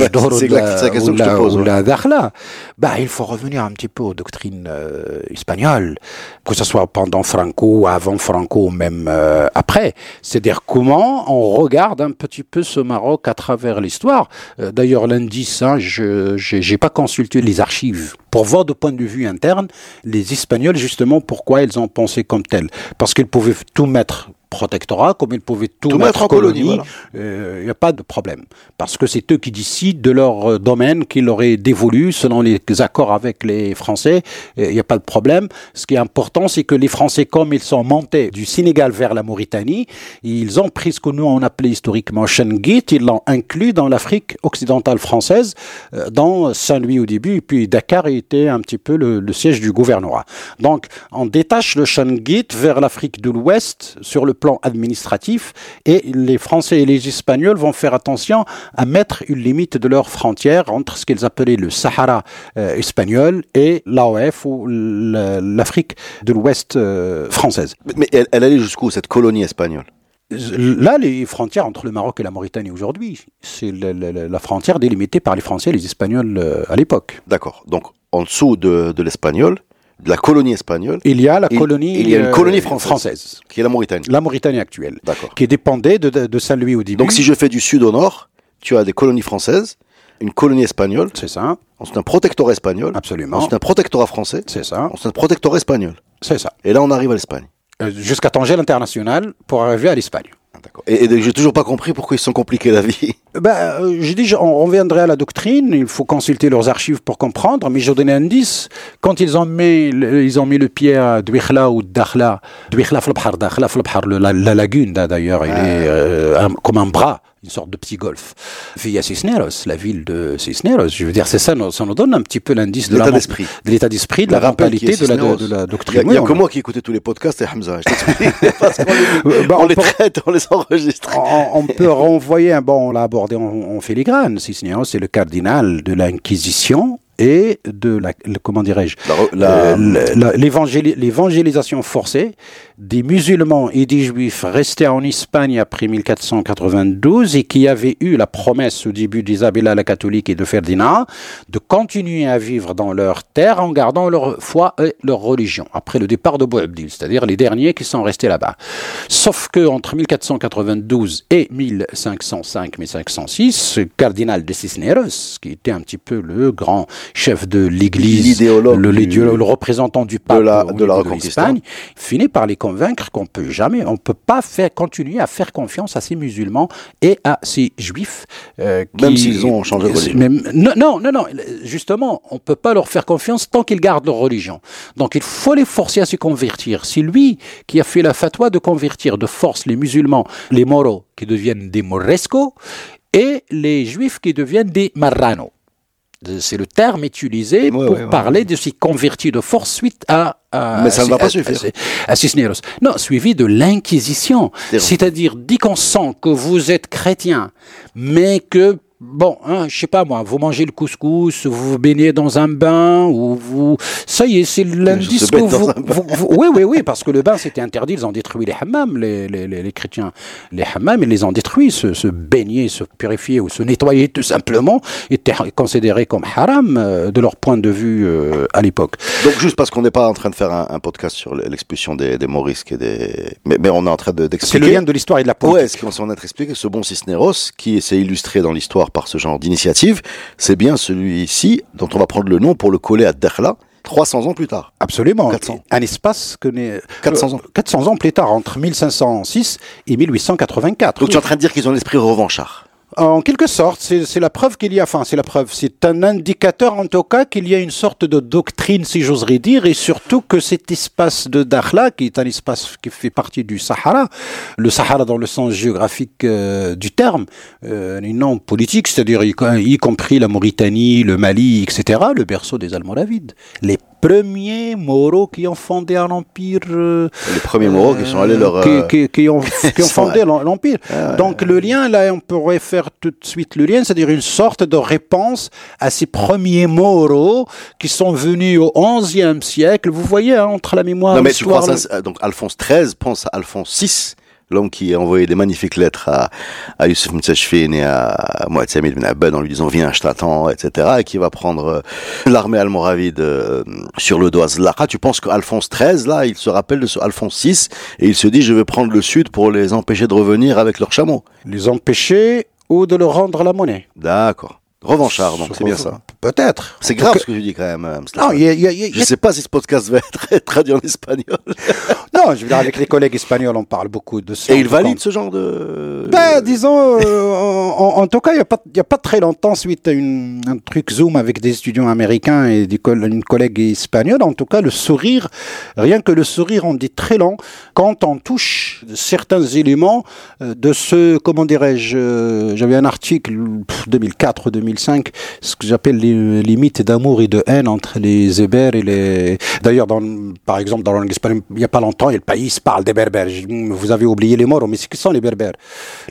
ou la- ou la- Dakhla bah, Il faut revenir un petit peu aux doctrines euh, espagnoles, que ce soit pendant Franco, avant Franco, ou même euh, après. C'est-à-dire comment on regarde un petit peu ce Maroc à travers l'histoire. Euh, D'ailleurs, l'indice, hein, je n'ai pas consulté les archives. Pour voir de point de vue interne les Espagnols, justement, pourquoi ils ont pensé comme tel. Parce qu'ils pouvaient tout mettre protectorat, comme ils pouvaient tout, Tout mettre, en colonie, voilà. il n'y a pas de problème. Parce que c'est eux qui décident de leur euh, domaine qu'ils auraient dévolu selon les accords avec les Français. Il n'y a pas de problème. Ce qui est important, c'est que les Français, comme ils sont montés du Sénégal vers la Mauritanie, ils ont pris ce que nous on appelait historiquement Shenguit, ils l'ont inclus dans l'Afrique occidentale française, euh, dans Saint-Louis au début, et puis Dakar était un petit peu le, le siège du gouvernorat. Donc, on détache le Shenguit vers l'Afrique de l'Ouest sur le plan administratif, et les Français et les Espagnols vont faire attention à mettre une limite de leurs frontières entre ce qu'ils appelaient le Sahara euh, espagnol et l'AOF ou l'Afrique de l'Ouest euh, française. Mais- elle, elle allait jusqu'où cette colonie espagnole? Là, les frontières entre le Maroc et la Mauritanie aujourd'hui, c'est la, la- la- la frontière délimitée par les Français et les Espagnols euh, à l'époque. D'accord. Donc en dessous de, de l'espagnol, de la colonie espagnole, Il y a la colonie, il y a une euh, colonie française. qui est la Mauritanie. la Mauritanie actuelle, D'accord. qui dépendait de, de, de Saint-Louis au début. Donc si je fais du sud au nord, tu as des colonies françaises, une colonie espagnole, C'est ça, ensuite un protectorat espagnol, absolument. ensuite un protectorat français, C'est ça, ensuite un protectorat espagnol. c'est ça. Et là, on arrive à l'Espagne. Euh, Jusqu'à Tanger l'international pour arriver à l'Espagne. Ah, D'accord. Et, et j'ai toujours pas compris pourquoi ils se sont compliqués la vie ben, euh, J'ai dit, on reviendrait à la doctrine, il faut consulter leurs archives pour comprendre, mais je donnais un indice. Quand ils ont mis, ils ont mis le pied à Dwikhla ou Dakhla, Dwikhla Flabhar, Dakhla Flabhar, la, lagune d'ailleurs, il est ah. euh, comme un bras une sorte de petit golf. Via Cisneros, la ville de Cisneros, je veux dire, c'est ça, ça nous donne un petit peu l'indice de l'état d'esprit, de, la mentalité, de la, de, la doctrine. Il n'y a, que moi qui écoutais tous les podcasts et Hamza, je euh, bah, on, les traite, on les enregistre. On, peut renvoyer, un bon, on l'a abordé en, en filigrane, Cisneros c'est le cardinal de l'Inquisition et de la, le- comment dirais-je, euh, l'évangélisation forcée des musulmans et des juifs restés en Espagne après 1492 et qui avaient eu la promesse au début d'Isabella la catholique et de Ferdinand de continuer à vivre dans leur terre en gardant leur foi et leur religion après le départ de Boabdil, c'est-à-dire les derniers qui sont restés là-bas. Sauf que entre 1492 et 1505-1506, ce cardinal de Cisneros, qui était un petit peu le grand chef de l'Église, L'idéologue le, le représentant du pape la- de la Reconquista. l'Espagne, finit par les convaincre qu'on peut jamais, on peut pas faire continuer à faire confiance à ces musulmans et à ces juifs, euh, Même s'ils ont changé de religion. Même- non, non, non, non, justement, on peut pas leur faire confiance tant qu'ils gardent leur religion. Donc il faut les forcer à se convertir. C'est lui qui a fait la fatwa de convertir de force les musulmans, les moros qui deviennent des morescos et les juifs qui deviennent des marranos. C'est le terme utilisé Ouais, pour ouais, ouais. parler de ces convertis de force suite à. à- Mais ça ne va à- pas à- suffire. À, à Cisneros. Non, suivi de l'inquisition. C'est-à-dire, dès qu'on sent que vous êtes chrétien, mais que, bon, hein, je sais pas moi, vous mangez le couscous, vous vous baignez dans un bain, ou vous. Ça y est, c'est l'indice que vous, Oui, oui, oui, parce que le bain c'était interdit, ils ont détruit les hammams, les, les, les, les chrétiens. Les hammams, ils les ont détruits. Se, se baigner, se purifier ou se nettoyer tout simplement était considéré comme haram euh, de leur point de vue euh, à l'époque. Donc juste parce qu'on n'est pas en train de faire un, un podcast sur l'expulsion des, des morisques et des... Mais, mais on est en train de- C'est d'expliquer... le lien de l'histoire et de la politique. Ouais, ce qu'on s'est en train d'expliquer, ce bon Cisneros, qui s'est illustré dans l'histoire par ce genre d'initiative, c'est bien celui-ci dont on va prendre le nom pour le coller à Dakhla, 300 ans plus tard. Absolument. 400. Un espace que n'est- 400 ans. euh, 400 ans plus tard, entre 1506 et 1884. Donc tu es en train de dire qu'ils ont l'esprit revanchard. En quelque sorte, c'est la preuve qu'il y a, enfin, c'est la preuve, c'est un indicateur en tout cas qu'il y a une sorte de doctrine, si j'oserais dire, et surtout que cet espace de Dakhla, qui est un espace qui fait partie du Sahara, le Sahara dans le sens géographique euh, du terme, euh, non politique, c'est-à-dire y, compris la Mauritanie, le Mali, etc., le berceau des Almoravides. Premiers Moros qui ont fondé un empire. euh, Les premiers Moros qui sont allés leur... qui, euh, qui- qui ont, qui ont C'est fondé l'Empire. Donc le lien, là, on pourrait faire tout de suite le lien, c'est-à-dire une sorte de réponse à ces premiers Moros qui sont venus au XIe siècle. Vous voyez, hein, entre la mémoire Non mais tu ça, c'est- donc Alphonse XIII pense à Alphonse VI, l'homme qui a envoyé des magnifiques lettres à, à Youssef Mtsachfin et à Mohamed bin Abbad en lui disant viens je t'attends etc et qui va prendre euh, l'armée almoravide euh, sur le dos à Zlaqa. Tu penses qu'Alphonse XIII là il se rappelle de ce Alphonse VI et il se dit je vais prendre le sud pour les empêcher de revenir avec leurs chameaux. les empêcher ou de leur rendre la monnaie. D'accord. Revanchard donc c'est bien ça. Peut-être. C'est grave ce que tu dis quand même. euh, Non, Stéphane. il y a- il y a- il y a- Je sais pas si ce podcast va être traduit en espagnol. non, je veux dire, avec les collègues espagnols, on parle beaucoup de ça. Et il Donc, valide ce genre de... Ben, disons, euh, en, en tout cas, il n'y a, pas- il y a pas très longtemps, suite à une, un truc Zoom avec des étudiants américains et des une collègue espagnole, en tout cas, le sourire, rien que le sourire, on dit très long quand on touche certains éléments euh, de ce, comment dirais-je, euh, j'avais un article, pff, 2004 ou 2005, ce que j'appelle les, mythes d'amour et de haine entre les Hébers et les... D'ailleurs, par exemple, dans la langue il n'y a pas longtemps, le pays parle des Berbères. Vous avez oublié les morts, mais c'est qui sont les Berbères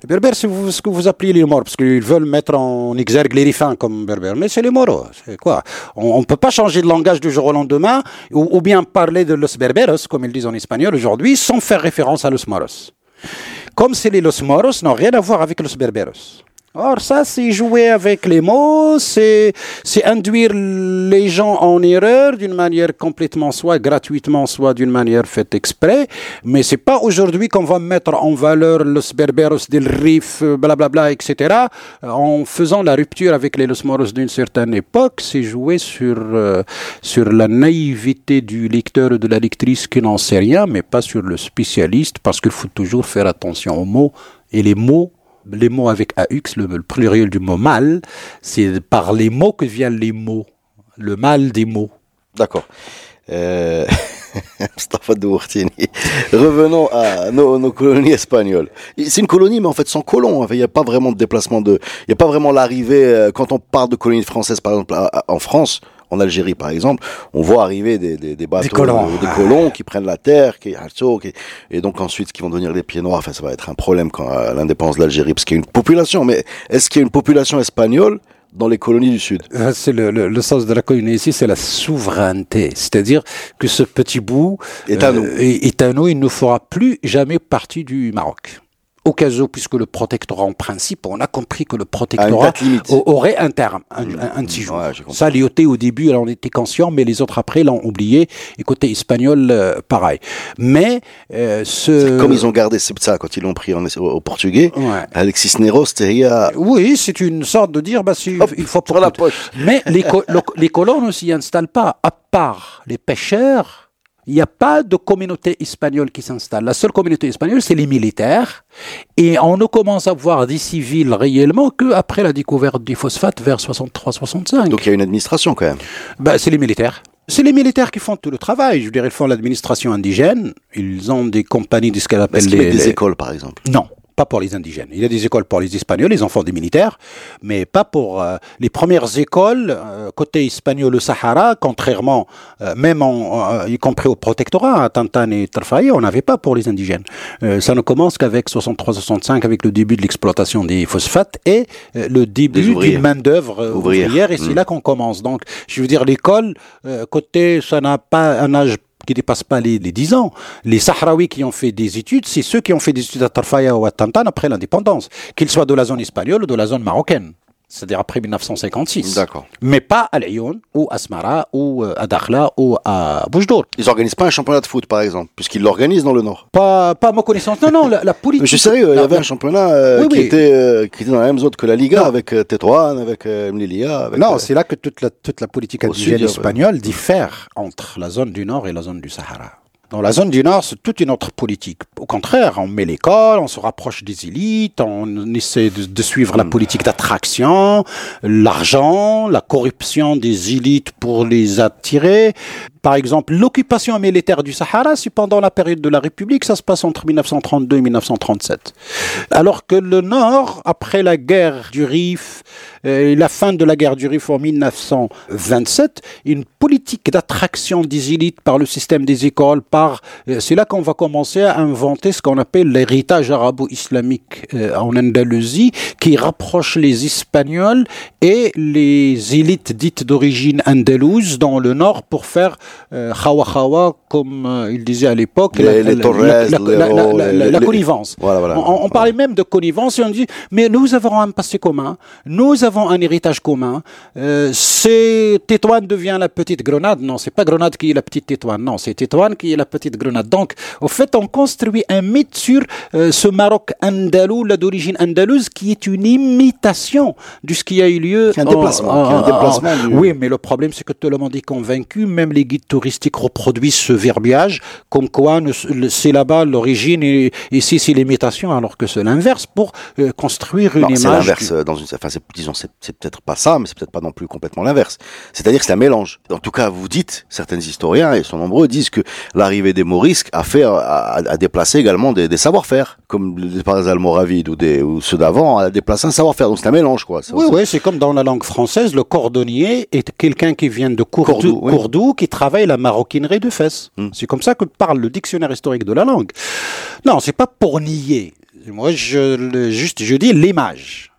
Les Berbères, c'est ce que vous appelez les morts, parce qu'ils veulent mettre en exergue les rifins comme Berbères. Mais c'est les moros, c'est quoi? On ne peut pas changer de langage du jour au lendemain, ou, bien parler de los berberos, comme ils disent en espagnol aujourd'hui, sans faire référence à los moros. Comme si les los moros n'ont rien à voir avec los berberos. Or, ça, c'est jouer avec les mots, c'est c'est induire les gens en erreur d'une manière complètement, soit gratuitement, soit d'une manière faite exprès. Mais c'est pas aujourd'hui qu'on va mettre en valeur los berberos del Rif, blablabla, etc. euh, En faisant la rupture avec les los moros d'une certaine époque, c'est jouer sur, euh, sur la naïveté du lecteur ou de la lectrice qui n'en sait rien, mais pas sur le spécialiste, parce qu'il faut toujours faire attention aux mots. Et les mots les mots avec AX, le, le pluriel du mot mal, c'est par les mots que viennent les mots. Le mal des mots. D'accord. Euh... Revenons à nos, colonies espagnoles. C'est une colonie, mais en fait sans colons. Il n'y a pas vraiment de déplacement de. Il n'y a pas vraiment l'arrivée. euh, Quand on parle de colonies françaises, par exemple, en France, en Algérie par exemple, on voit arriver des, des, des bateaux, colons. euh, des colons qui prennent la terre, qui, qui- et donc ensuite qui vont devenir les pieds noirs. Enfin, ça va être un problème quand à l'indépendance de l'Algérie, parce qu'il y a une population. Mais est-ce qu'il y a une population espagnole dans les colonies du Sud? Euh, C'est le, le- le sens de la colonie ici, c'est la souveraineté. C'est-à-dire que ce petit bout Est à nous. est, est à nous, il ne fera plus jamais partie du Maroc. Au cas où, puisque le protectorat, en principe, on a compris que le protectorat aurait un terme, un, un, un. Ouais, compris. Ça, l'IOT, au début, elle en était conscient, mais les autres après l'ont oublié. Et côté espagnol, euh, pareil. Mais euh, ce... Comme ils ont gardé ça quand ils l'ont pris en, au, au portugais, Ouais. Alexis Nero, c'était Oui, c'est une sorte de dire, bah, Hop, il faut sur la poche. Mais les, co- les colons ne s'y installent pas. À part les pêcheurs, il n'y a pas de communauté espagnole qui s'installe. La seule communauté espagnole, c'est les militaires. Et on ne commence à voir des civils réellement qu'après la découverte du phosphate vers 63-65. Donc il y a une administration quand même. Bah, c'est les militaires. C'est les militaires qui font tout le travail. Je dirais, ils font l'administration indigène. Ils ont des compagnies de ce qu'elle appelle les, des les- écoles par exemple? Non, pas pour les indigènes. Il y a des écoles pour les Espagnols, les enfants des militaires, mais pas pour euh, les premières écoles euh, côté espagnol au Sahara, contrairement, euh, même en, y compris au protectorat, à Tantan et Tarfaï, on n'avait pas pour les indigènes. Ça ne commence qu'avec 63-65, avec le début de l'exploitation des phosphates et le début d'une main-d'œuvre Ouvrière. et c'est Mm. là qu'on commence. Donc, je veux dire, l'école, côté, ça n'a pas un âge qui dépasse pas les, les 10 ans. Les Sahraouis qui ont fait des études, c'est ceux qui ont fait des études à Tarfaya ou à Tantan après l'indépendance, qu'ils soient de la zone espagnole ou de la zone marocaine, c'est-à-dire après 1956. D'accord. Mais pas à Lyon ou à Smara ou euh, à Dakhla ou à Boujdour. Ils organisent pas un championnat de foot par exemple, puisqu'ils l'organisent dans le Nord. Pas, pas à ma connaissance. Non, non, la, la politique. Mais je suis sérieux, il y avait un championnat euh, Oui, qui, oui. Était, euh, qui était dans la même zone que la Liga, Non. avec euh, Tétouan, avec Mlilia. Avec, Non, c'est là que toute la, toute la politique indigène espagnole diffère entre la zone du Nord et la zone du Sahara. Dans la zone du Nord, c'est toute une autre politique. Au contraire, on met l'école, on se rapproche des élites, on essaie de, de suivre Hmm. la politique d'attraction, l'argent, la corruption des élites pour les attirer. Par exemple, l'occupation militaire du Sahara, c'est pendant la période de la République, ça se passe entre 1932 et 1937. Alors que le Nord, après la guerre du Rif, euh, la fin de la guerre du Rif en 1927, une politique d'attraction des élites par le système des écoles, par euh, c'est là qu'on va commencer à inventer ce qu'on appelle l'héritage arabo-islamique euh, en Andalousie, qui rapproche les Espagnols et les élites dites d'origine andalouse dans le Nord pour faire euh, khawa khawa, comme euh, il disait à l'époque, la, connivence. On, parlait même de connivence et on dit, mais nous avons un passé commun, nous avons un héritage commun. Euh, c'est Tétouane devient la petite Grenade. Non, c'est pas Grenade qui est la petite Tétouane. Non, c'est Tétouane qui est la petite Grenade. Donc, au fait, on construit un mythe sur ce Maroc andalou, là d'origine andalouse, qui est une imitation de ce qui a eu lieu. Un en- déplacement, Oui, mais le problème, c'est que tout le monde est convaincu, même les guides touristiques reproduisent ce verbiage, comme quoi c'est là-bas l'origine et ici c'est l'imitation, alors que c'est l'inverse pour euh, construire une Non, c'est image. l'inverse. euh, Dans une, enfin, c'est- disons, c'est c'est peut-être pas ça, mais c'est peut-être pas non plus complètement l'inverse. C'est-à-dire que c'est un mélange. En tout cas, vous dites, certains historiens, et ils sont nombreux, disent que l'arrivée des Morisques a fait, a, a- a déplacé également des, des savoir-faire, comme les par les Almoravides ou, des, ou ceux d'avant, a déplacé un savoir-faire. Donc c'est un mélange, quoi. C'est- Oui, oui, c'est comme dans la langue française, le cordonnier est quelqu'un qui vient de Cordoue, Cordoue, oui. Cordoue, qui travaille la maroquinerie de fesses. Hmm. C'est comme ça que parle le dictionnaire historique de la langue. Non, c'est pas pour nier. Moi, je, le- juste, je dis l'image.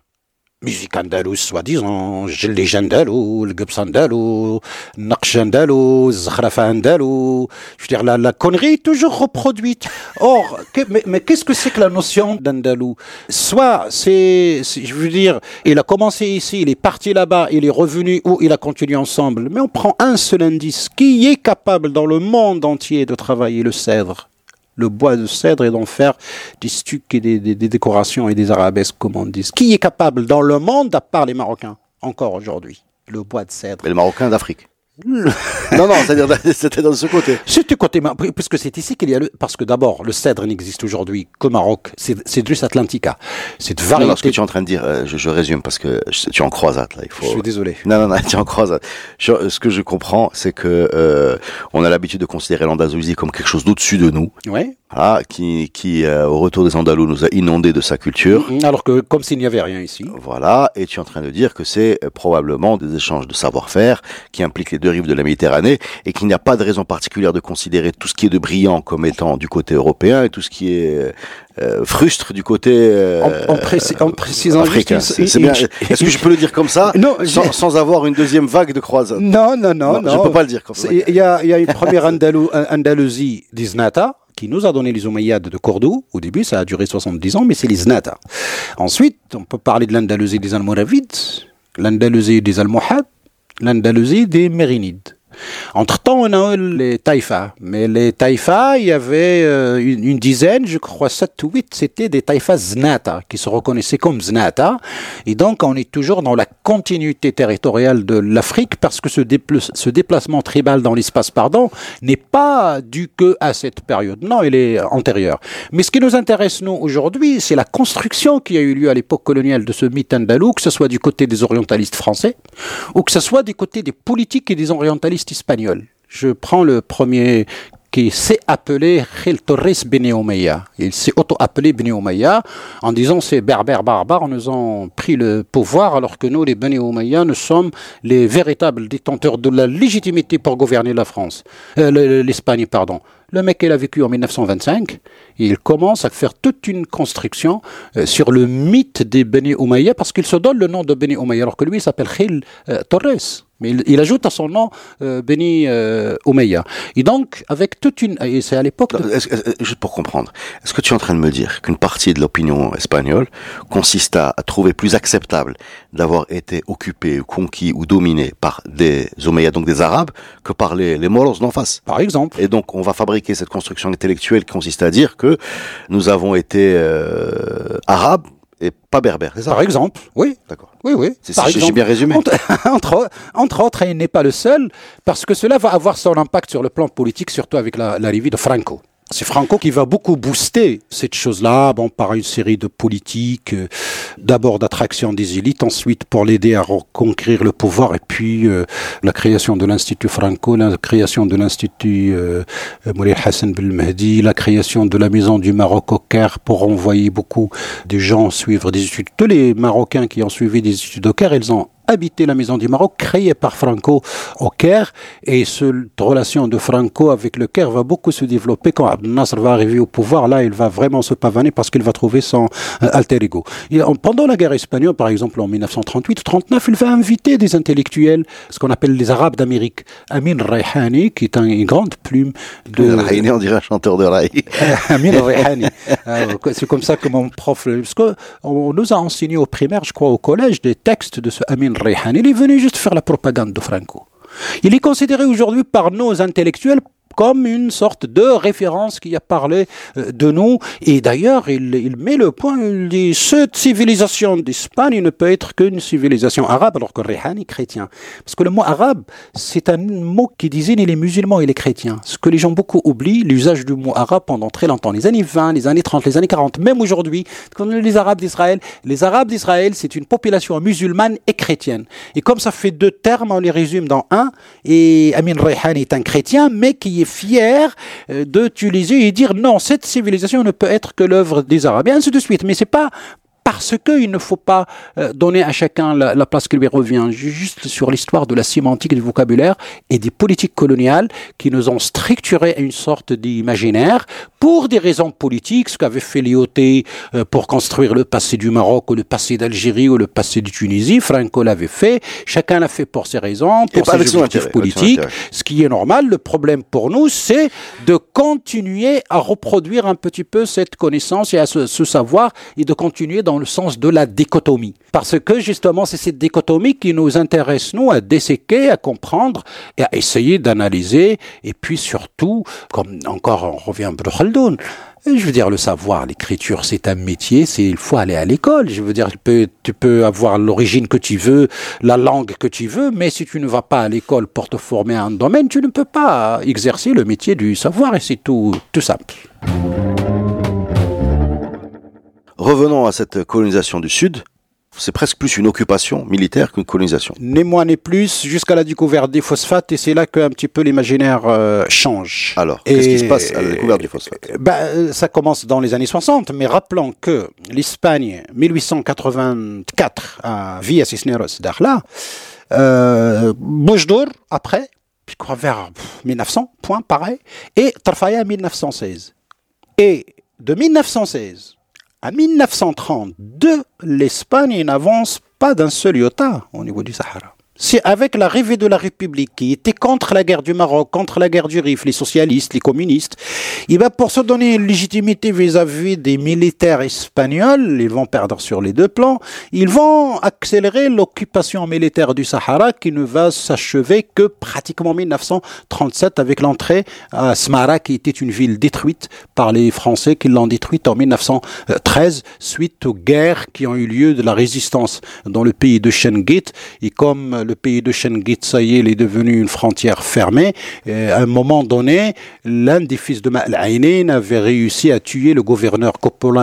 Musique andalouse, soi-disant, les andalou, le gubs andalou, naqsh andalou, zahrafa andalou. Je veux dire, la, la connerie est toujours reproduite. Or, mais, mais qu'est-ce que c'est que la notion d'andalou? Soit, c'est- je veux dire, il a commencé ici, il est parti là-bas, il est revenu ou il a continué ensemble. Mais on prend un seul indice. Qui est capable dans le monde entier de travailler le cèdre? Le bois de cèdre et d'en faire des stucs et des, décorations et des arabesques, comme on dit. Qui est capable dans le monde, à part les Marocains, encore aujourd'hui, le bois de cèdre Mais les Marocains d'Afrique. Non, non, c'est-à-dire, c'était dans ce côté. C'est du côté, puisque c'est ici qu'il y a le, parce que d'abord, le cèdre n'existe aujourd'hui qu'au Maroc, c'est c'est Drus Atlantica. C'est Non, non, ce que variété. tu es en train de dire, euh, je, je résume parce que je- tu es en croisade, là. Il faut... Je suis désolé. Non, non, non, tu es en croisade. Je- ce que je comprends, c'est que euh, on a l'habitude de considérer l'Andalousie comme quelque chose d'au-dessus de nous, Ouais. Voilà, qui, qui euh, au retour des Andalous, nous a inondés de sa culture. Alors que, comme s'il n'y avait rien ici. Voilà, et tu es en train de dire que c'est euh, probablement des échanges de savoir-faire qui impliquent les deux rives de la Méditerranée et qu'il n'y a pas de raison particulière de considérer tout ce qui est de brillant comme étant du côté européen et tout ce qui est euh, frustre du côté euh, En, en préci- en précisant africain. Est-ce que je peux le dire comme ça, Non, sans, avoir une deuxième vague de croisade Non, non, non, Non, non. je peux pas le dire comme ça. Il y a, il y a une première Andalou- Andalousie des Znata qui nous a donné les Omeyyades de Cordoue. Au début, ça a duré 70 ans, mais c'est les Znata. Ensuite, on peut parler de l'Andalousie des Almoravides, l'Andalousie des Almohades, l'Andalousie des Mérinides. Entre-temps, on a eu les taïfas. Mais les taïfas, il y avait euh, une, dizaine, je crois 7 ou 8, c'était des taïfas znata, qui se reconnaissaient comme znata. Et donc, on est toujours dans la continuité territoriale de l'Afrique, parce que ce déplacement tribal dans l'espace, pardon, n'est pas dû que à cette période. Non, il est antérieur. Mais ce qui nous intéresse, nous, aujourd'hui, c'est la construction qui a eu lieu à l'époque coloniale de ce mythe andalou, que ce soit du côté des orientalistes français, ou que ce soit du côté des politiques et des orientalistes espagnols. Je prends le premier qui s'est appelé Gil Torres Omeya. Il s'est auto-appelé Omeya en disant ces berbères barbares nous ont pris le pouvoir alors que nous, les Omeya, nous sommes les véritables détenteurs de la légitimité pour gouverner la France, euh, le- l'Espagne, pardon. Le mec, il a vécu en 1925 et il commence à faire toute une construction euh, sur le mythe des Beni Umayya parce qu'il se donne le nom de Beni Umayya alors que lui il s'appelle Khil euh, Torres. Mais il, il ajoute à son nom euh, Beni euh, Umayya. Et donc, avec toute une... Et c'est à l'époque... de- est-ce- juste pour comprendre, est-ce que tu es en train de me dire qu'une partie de l'opinion espagnole consiste à, à trouver plus acceptable d'avoir été occupé, conquis ou dominé par des Omeyyades, donc des Arabes, que par les, les Moros d'en face? Par exemple. Et donc, on va fabriquer cette construction intellectuelle qui consiste à dire que nous avons été euh, arabes et pas berbères. C'est ça? Par exemple, oui. D'accord. Oui, oui. J'ai bien résumé. Entre, entre, entre autres, et il n'est pas le seul, parce que cela va avoir son impact sur le plan politique, surtout avec la- l'arrivée de Franco. C'est Franco qui va beaucoup booster cette chose-là, bon, par une série de politiques, euh, d'abord d'attraction des élites, ensuite pour l'aider à reconquérir le pouvoir, et puis euh, la création de l'Institut Franco, la création de l'Institut euh, Moulay Hassan Mahdi, la création de la Maison du Maroc au Caire pour envoyer beaucoup de gens suivre des études. Tous les Marocains qui ont suivi des études au Caire, ils ont habité la Maison du Maroc, créée par Franco au Caire, et cette relation de Franco avec le Caire va beaucoup se développer quand Abdel Nasser va arriver au pouvoir. Là, il va vraiment se pavaner parce qu'il va trouver son euh, alter ego. Et pendant la guerre espagnole, par exemple, en 1938-39, il va inviter des intellectuels, ce qu'on appelle les Arabes d'Amérique. Amin Rayhani, qui est un- une grande plume de... Raïné, on dirait un chanteur de raï. Amin Rayhani. Euh, C'est comme ça que mon prof, parce que on nous a enseigné au primaire, je crois au collège, des textes de ce Amin Rayhani. Il est venu juste faire la propagande de Franco. Il est considéré aujourd'hui par nos intellectuels comme une sorte de référence qui a parlé euh, de nous. Et d'ailleurs, il, met le point, il dit, cette civilisation d'Espagne ne peut être qu'une civilisation arabe, alors que Rayhani est chrétien. Parce que le mot arabe, c'est un mot qui désigne les musulmans et les chrétiens. Ce que les gens beaucoup oublient, l'usage du mot arabe pendant très longtemps, les années 20, les années 30, les années 40, même aujourd'hui, quand les Arabes d'Israël, les Arabes d'Israël, c'est une population musulmane et chrétienne. Et comme ça fait deux termes, on les résume dans un, et Amin Rayhan est un chrétien, mais qui est fier euh, d'utiliser et dire non, cette civilisation ne peut être que l'œuvre des Arabes, et ainsi de suite. Mais c'est pas parce qu'il ne faut pas euh, donner à chacun la, la place qui lui revient, Ju- juste sur l'histoire de la sémantique du vocabulaire et des politiques coloniales qui nous ont structuré une sorte d'imaginaire pour des raisons politiques, ce qu'avait fait Lyoté euh, pour construire le passé du Maroc ou le passé d'Algérie ou le passé de Tunisie, Franco l'avait fait, chacun l'a fait pour ses raisons, pour ses objectifs politiques, ce qui est normal. Le problème pour nous, c'est de continuer à reproduire un petit peu cette connaissance et à ce, ce savoir et de continuer dans le sens de la dichotomie. Parce que justement, c'est cette dichotomie qui nous intéresse, nous, à disséquer, à comprendre et à essayer d'analyser. Et puis surtout, comme encore on revient à Ibn Khaldoun, je veux dire, le savoir, l'écriture, c'est un métier, c'est il faut aller à l'école. Je veux dire, tu peux, avoir l'origine que tu veux, la langue que tu veux, mais si tu ne vas pas à l'école pour te former à un domaine, tu ne peux pas exercer le métier du savoir et c'est tout simple. Revenons à cette colonisation du Sud. C'est presque plus une occupation militaire qu'une colonisation. Ni moins ni plus, jusqu'à la découverte des phosphates, et c'est là qu'un petit peu l'imaginaire euh, change. Alors, qu'est-ce qui se passe à la découverte du phosphate Ben, ça commence dans les années 60, mais rappelons que l'Espagne, 1884, à Villa Cisneros d'Arla, euh, Bojdour, après, je crois vers pff, 1900, point pareil, et Tarfaya 1916. Et de 1916 à 1932, l'Espagne n'avance pas d'un seul iota au niveau du Sahara c'est avec l'arrivée de la République qui était contre la guerre du Maroc, contre la guerre du Rif, les socialistes, les communistes, il va pour se donner une légitimité vis-à-vis des militaires espagnols, ils vont perdre sur les deux plans, ils vont accélérer l'occupation militaire du Sahara qui ne va s'achever que pratiquement en 1937 avec l'entrée à Smara qui était une ville détruite par les Français qui l'ont détruite en 1913 suite aux guerres qui ont eu lieu de la résistance dans le pays de Shengit et comme le pays de Shengit, ça y est, devenu une frontière fermée. à un moment donné, l'un des fils de Ma'al avait réussi à tuer le gouverneur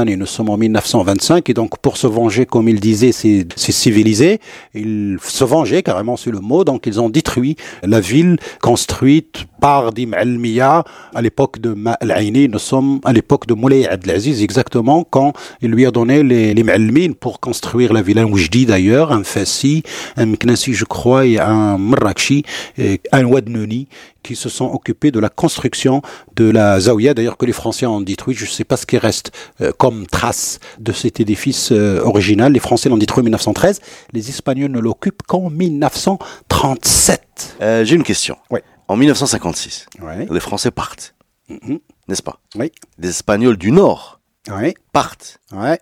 et Nous sommes en 1925 et donc pour se venger, comme il disait, c'est civilisé. Ils se vengeaient, carrément c'est le mot. Donc ils ont détruit la ville construite par des Ma'almiya à l'époque de Ma'al Nous sommes à l'époque de Moulay Abdelaziz, exactement quand il lui a donné les, les pour construire la ville. Un Oujdi d'ailleurs, un Fassi, un Mknassi, je crois, et un Marrakchi, et un Wadnouni, qui se sont occupés de la construction de la Zawiya, d'ailleurs que les Français ont détruit. Je ne sais pas ce qui reste euh, comme trace de cet édifice euh, original. Les Français l'ont détruit en 1913. Les Espagnols ne l'occupent qu'en 1937. Euh, j'ai une question. Oui. En 1956, les Français partent, mm-hmm. n'est-ce pas? Oui. Les Espagnols du Nord partent. Ouais.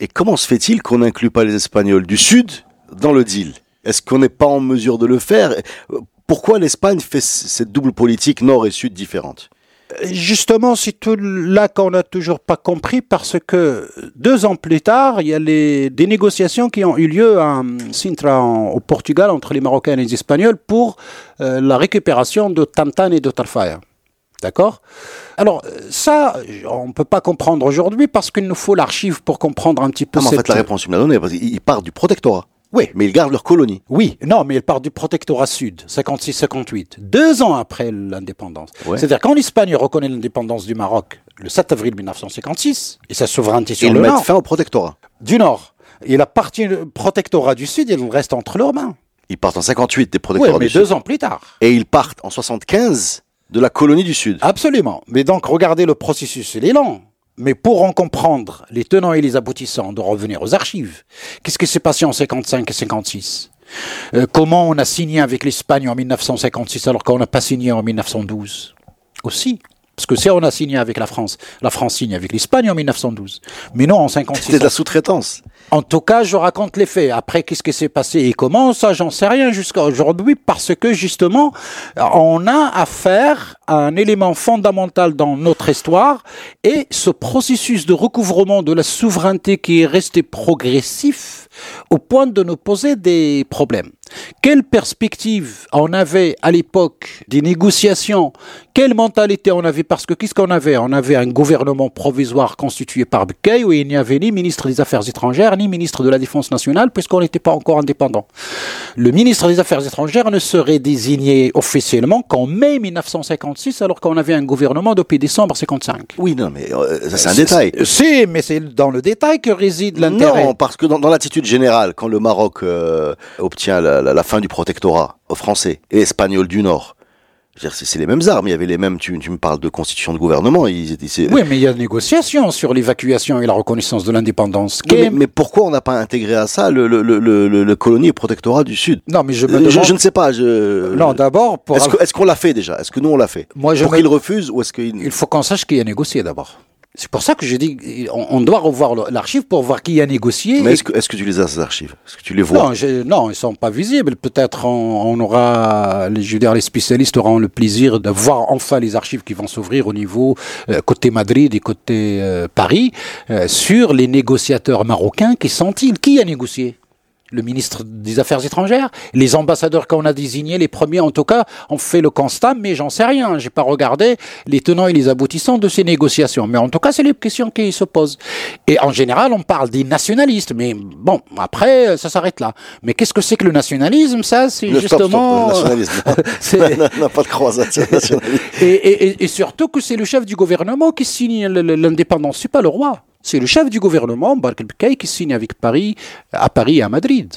Et comment se fait-il qu'on n'inclut pas les Espagnols du Sud dans le deal? Est-ce qu'on n'est pas en mesure de le faire? Pourquoi l'Espagne fait cette double politique nord et sud différente Justement, c'est tout là qu'on n'a toujours pas compris parce que deux ans plus tard, il y a les, des négociations qui ont eu lieu à Sintra, au Portugal, entre les Marocains et les Espagnols pour euh, la récupération de Tantan et de Tarfaya. D'accord? Alors, ça, on ne peut pas comprendre aujourd'hui parce qu'il nous faut l'archive pour comprendre un petit peu. Ah, en fait, la réponse, tu me l'a donnée, parce qu'il part du protectorat. Oui. Mais ils gardent leur colonie. Oui, non, mais ils partent du protectorat sud, 56-58, deux ans après l'indépendance. C'est-à-dire quand l'Espagne reconnaît l'indépendance du Maroc le 7 avril 1956 et sa souveraineté sur ils le mettent nord. fin au protectorat. Du nord. Et la partie protectorat du sud, il reste entre leurs mains. Ils partent en 58 des protectorats oui, mais deux ans plus tard. Et ils partent en 75 de la colonie du sud. Absolument. Mais donc, regardez le processus, il est lent. Mais pour en comprendre les tenants et les aboutissants, de revenir aux archives. Qu'est-ce qui s'est passé en 55 et 56 euh, Comment on a signé avec l'Espagne en 1956 alors qu'on n'a pas signé en 1912 Aussi. Parce que si on a signé avec la France, la France signe avec l'Espagne en 1912. Mais non en 56. C'était de la sous-traitance. En tout cas, je raconte les faits. Après, qu'est-ce qui s'est passé et comment, ça, j'en sais rien jusqu'à aujourd'hui, parce que justement, on a affaire à un élément fondamental dans notre histoire, et ce processus de recouvrement de la souveraineté qui est resté progressif au point de nous poser des problèmes. Quelle perspective on avait à l'époque des négociations? Quelle mentalité on avait? Parce que qu'est-ce qu'on avait? On avait un gouvernement provisoire constitué par Bekay où il n'y avait ni ministre des Affaires étrangères ni ministre de la Défense nationale puisqu'on n'était pas encore indépendant. Le ministre des Affaires étrangères ne serait désigné officiellement qu'en mai 1956 alors qu'on avait un gouvernement depuis décembre 55. Oui, non, mais euh, ça c'est un détail. Si, mais c'est dans le détail que réside l'intérêt. Non, parce que dans, l'attitude générale, quand le Maroc euh, obtient la la, fin du protectorat aux Français et espagnols du Nord. C'est les mêmes armes, il y avait les mêmes. Tu, me parles de constitution de gouvernement. Ils, oui, mais il y a des négociations sur l'évacuation et la reconnaissance de l'indépendance. mais, pourquoi on n'a pas intégré à ça le, le, le, colonie et protectorat du Sud? Non, mais je me euh, demande... je, ne sais pas. Je... Non, d'abord. Est-ce qu'on l'a fait déjà? Est-ce que nous on l'a fait? Moi, je Pour qu'il refuse ou est-ce qu'il. Il faut qu'on sache qui a négocié d'abord. C'est pour ça que je dis on, doit revoir l'archive pour voir qui a négocié. Mais est-ce que, est que, tu les as ces archives? Est-ce que tu les vois? Non, non, ils sont pas visibles. Peut-être on, aura, les, je les spécialistes auront le plaisir de voir enfin les archives qui vont s'ouvrir au niveau euh, côté Madrid et côté euh, Paris euh, sur les négociateurs marocains qui sont-ils? Qui a négocié? Le ministre des Affaires étrangères, les ambassadeurs qu'on a désignés, les premiers en tout cas, ont fait le constat, mais j'en sais rien. J'ai pas regardé les tenants et les aboutissants de ces négociations. Mais en tout cas, c'est les questions qui se posent. Et en général, on parle des nationalistes, mais bon, après, ça s'arrête là. Mais qu'est-ce que c'est que le nationalisme Ça, c'est justement. le nationalisme. n'a pas de croisade et, et, et, surtout que c'est le chef du gouvernement qui signe l'indépendance, c'est pas le roi. C'est le chef du gouvernement, Bark el qui signe avec Paris, à Paris et à Madrid.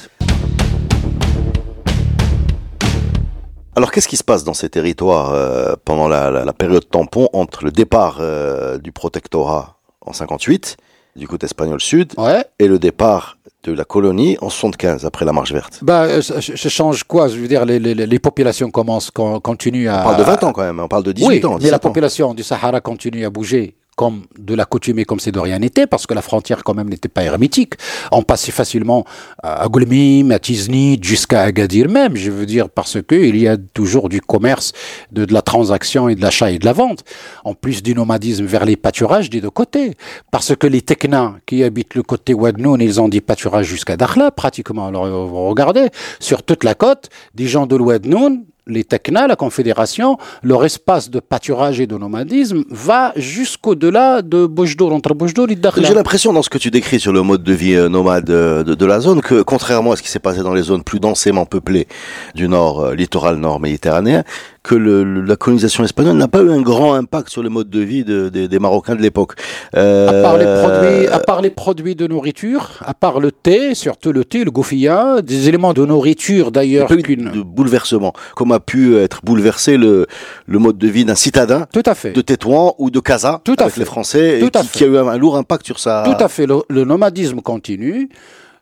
Alors qu'est-ce qui se passe dans ces territoires euh, pendant la, période tampon entre le départ euh, du protectorat en 58 du côté espagnol sud Ouais. et le départ de la colonie en 75 après la marche verte? Bah, euh, ça, ça change quoi? Je veux dire, les, les, les populations commencent, con- continuent à. On parle de 20 ans quand même, on parle de 18 oui, ans. mais la 17 ans. population du Sahara continue à bouger comme de l'accoutumée, comme c'est de rien n'était, parce que la frontière quand même n'était pas hermétique. On passait facilement à Goulmim, à Tiznit, jusqu'à Agadir même, je veux dire, parce que il y a toujours du commerce, de, de la transaction et de l'achat et de la vente, en plus du nomadisme vers les pâturages des deux côtés. Parce que les Tekna qui habitent le côté Wadnoun, ils ont des pâturages jusqu'à Dakhla, pratiquement. Alors, regardez, sur toute la côte, des gens de l'Ouadnoun, les Tekna, la Confédération, leur espace de pâturage et de nomadisme va jusqu'au-delà de Boujdour, entre Boujdour et Dakhla. J'ai l'impression dans ce que tu décris sur le mode de vie euh, nomade euh, de, de la zone que contrairement à ce qui s'est passé dans les zones plus densément peuplées du nord, euh, littoral nord méditerranéen, que le- la colonisation espagnole n'a pas eu un grand impact sur le mode de vie de- des- des Marocains de l'époque. Euh, À part, les produits, à part les produits de nourriture, à part le thé, surtout le thé, le goufia, des éléments de nourriture d'ailleurs qu'une... de bouleversement, comme a pu être bouleversé le, le mode de vie d'un citadin Tout à fait. de Tétouan ou de Casa Tout à avec fait. les Français, et Tout à qui, fait. qui a eu un, un lourd impact sur sa. Tout à fait. Le, le nomadisme continue.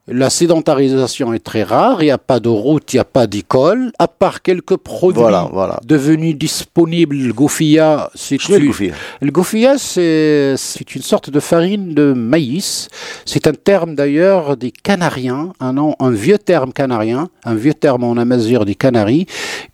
La sédentarisation est très rare. Il n'y a pas de route, il n'y a pas d'école. À part quelques produits Voilà, voilà. devenus disponibles, le goufia, c'est une- c'est une sorte de farine de maïs. C'est un terme d'ailleurs des Canariens, un, nom, un vieux terme canarien, un vieux terme en Amazir des Canaries,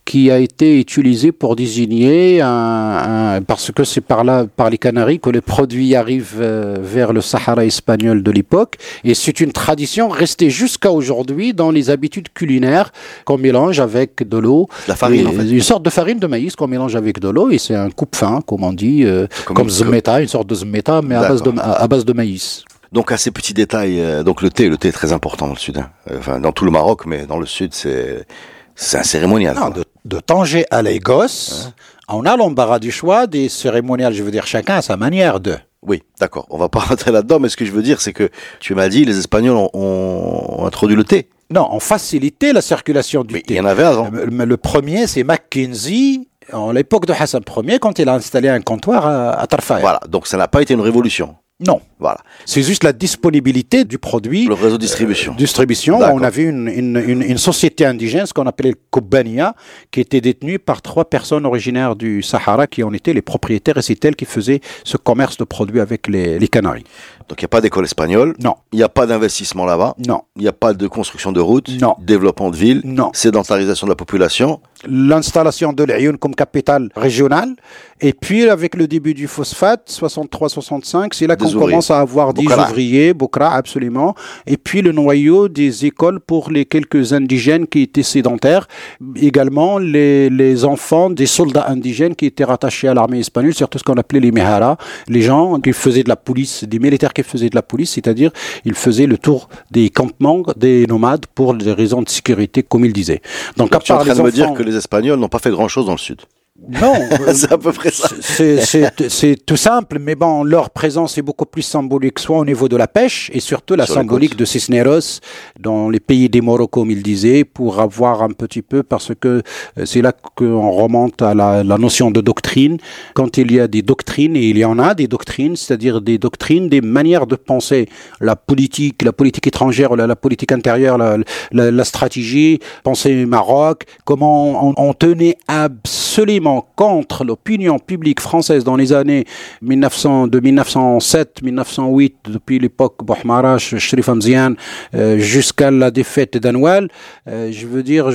qui a été utilisé pour désigner un, un- parce que c'est par là, par les Canaries, que les produits arrivent euh, vers le Sahara espagnol de l'époque. Et c'est une tradition restée jusqu'à aujourd'hui dans les habitudes culinaires qu'on mélange avec de l'eau. La farine, Et en fait. Une sorte de farine de maïs qu'on mélange avec de l'eau et c'est un coupe-fin, comme on dit, euh, Comme comme, une- zmeta, une sorte de zmeta, mais à base de, D'accord. à, à base de maïs. Donc à ces petits détails, euh, donc le thé, le thé est très important dans le sud, hein. Euh, enfin dans tout le Maroc, mais dans le sud c'est c'est un cérémonial. Non, de, de Tanger à Lagos, on a l'embarras du choix des cérémoniales, je veux dire, chacun à sa manière de. Oui, d'accord. On va pas rentrer là-dedans, mais ce que je veux dire, c'est que tu m'as dit les Espagnols ont, ont introduit le thé. Non, on facilitait la circulation du Mais il thé. y en avait avant. Euh, mais Le premier, c'est Mackenzie, en l'époque de Hassan Ier, quand il a installé un comptoir à, à Tarfaya. Voilà. Donc ça n'a pas été une révolution. Non, Voilà. c'est juste la disponibilité du produit. Le réseau de distribution. distribution. D'accord. On avait une, une, une, une société indigène, ce qu'on appelait le Kobania, qui était détenue par trois personnes originaires du Sahara qui en étaient les propriétaires et c'est elles qui faisaient ce commerce de produits avec les, les Canaries. Donc il n'y a pas d'école espagnole. Non, Il n'y a pas d'investissement là-bas. non, Il n'y a pas de construction de routes. Non. Développement de villes. non. Sédentarisation de la population. L'installation de l'Ayoun comme capitale régionale. Et puis, avec le début du phosphate, 63-65, c'est là qu'on commence à avoir des Bokra. ouvriers, Bokra, absolument. Et puis, le noyau des écoles pour les quelques indigènes qui étaient sédentaires. Également, les, les enfants des soldats indigènes qui étaient rattachés à l'armée espagnole, surtout ce qu'on appelait les Mehara, les gens qui faisaient de la police, des militaires qui faisaient de la police, c'est-à-dire, ils faisaient le tour des campements des nomades pour des raisons de sécurité, comme ils disaient. Donc, en train les enfants- les Espagnols n'ont pas fait grand-chose dans le sud. Non, euh, c'est à peu près ça. c'est- tout simple, mais bon, leur présence est beaucoup plus symbolique, soit au niveau de la pêche, et surtout la Sur symbolique de Cisneros dans les pays des Moros, comme il disait, pour avoir un petit peu, parce que euh, c'est là qu'on remonte à la, la notion de doctrine. Quand il y a des doctrines, et il y en a des doctrines, c'est-à-dire des doctrines, des manières de penser la politique, la politique étrangère, la, la politique intérieure, la, la, la stratégie, penser Maroc, comment on, on tenait absolument contre l'opinion publique française dans les années 1900, de 1907, 1908, depuis l'époque Bouhmarash, Shrif Hamzian, euh, jusqu'à la défaite d'Anoual. Euh, je veux dire,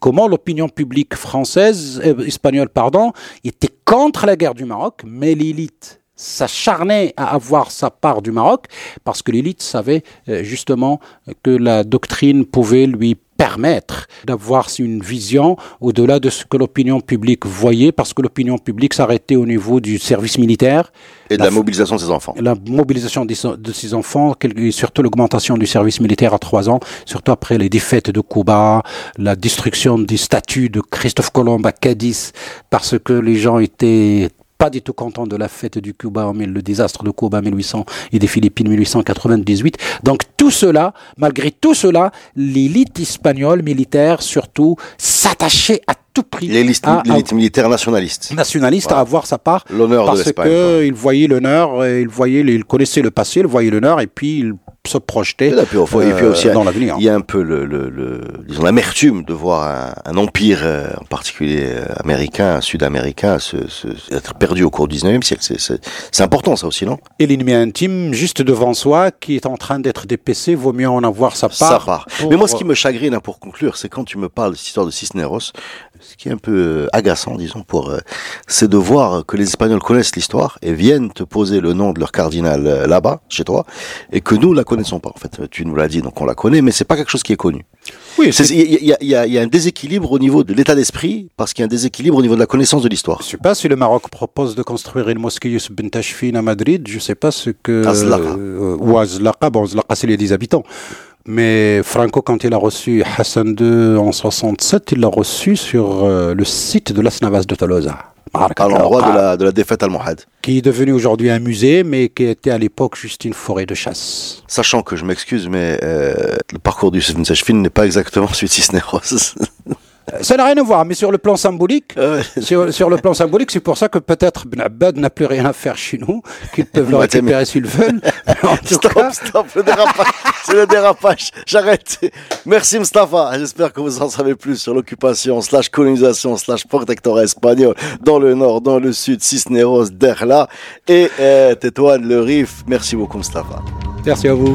comment l'opinion publique française, euh, espagnole, pardon, était contre la guerre du Maroc, mais l'élite s'acharnait à avoir sa part du Maroc parce que l'élite savait euh, justement que la doctrine pouvait lui permettre d'avoir une vision au-delà de ce que l'opinion publique voyait parce que l'opinion publique s'arrêtait au niveau du service militaire, Et de La mobilisation de ses enfants. la mobilisation de ses enfants et surtout l'augmentation du service militaire à trois ans, surtout après les défaites de Cuba, la destruction des statues de Christophe Colomb à Cadiz parce que les gens étaient pas du tout contents de la fête du Cuba, mais le désastre de Cuba 1800 et des Philippines 1898. Donc tout cela, malgré tout cela, l'élite espagnole militaire surtout s'attachait à tout prix L'élite à- à- l'élite militaire nationaliste. nationaliste Voilà. à avoir sa part L'honneur de parce l'Espagne. quoi. qu'il voyait l'honneur, et il voyait, il connaissait le passé, il voyait l'honneur et puis il se projetait Et puis, et puis euh, aussi, dans l'avenir. Il y a un peu le, le, le- disons l'amertume de voir un, un empire, euh, en particulier euh, américain, sud-américain, se, se- être perdu au cours du 19e siècle. C'est- important ça aussi, non? Et l'ennemi intime, juste devant soi, qui est en train d'être dépécé, vaut mieux en avoir sa part. Ça part. pour- Mais moi, ce qui me chagrine, hein, pour conclure, c'est quand tu me parles de cette histoire de Cisneros, ce qui est un peu agaçant, disons, pour, euh, c'est de voir que les Espagnols connaissent l'histoire et viennent te poser le nom de leur cardinal là-bas, chez toi, et que nous la connaissons pas. En fait, tu nous l'as dit, donc on la connaît, mais c'est pas quelque chose qui est connu. Oui, Il y, a- y y un déséquilibre au niveau de l'état d'esprit, parce qu'il y a un déséquilibre au niveau de la connaissance de l'histoire. Je sais pas si le Maroc propose de construire une mosquée Youssef Ben à Madrid. Je sais pas ce que. Azlaqa. euh, ou Azlaqa. Bon, Azlaqa, c'est les 10 habitants. Mais Franco, quand il a reçu Hassan II en 67, il l'a reçu sur euh, le site de Las Navas de Tolosa. À l'endroit de la, de la défaite almohade. Qui est devenu aujourd'hui un musée, mais qui était à l'époque juste une forêt de chasse. Sachant que je m'excuse, mais euh, le parcours du Tachfin n'est pas exactement celui de Cisneros. Euh, Ça n'a rien à voir, mais sur le plan symbolique, Euh, sur, sur le plan symbolique, c'est pour ça que peut-être Ben Abbad n'a plus rien à faire chez nous, qu'ils peuvent le récupérer s'ils veulent. Mais en tout Stop, cas, stop, le dérapage. C'est le dérapage. J'arrête. Merci Mustafa. J'espère que vous en savez plus sur l'occupation slash colonisation slash protectorat espagnol dans le nord, dans le sud, Cisneros, Derla et euh, Tétouane, le Rif. Merci beaucoup Mustafa. merci à vous.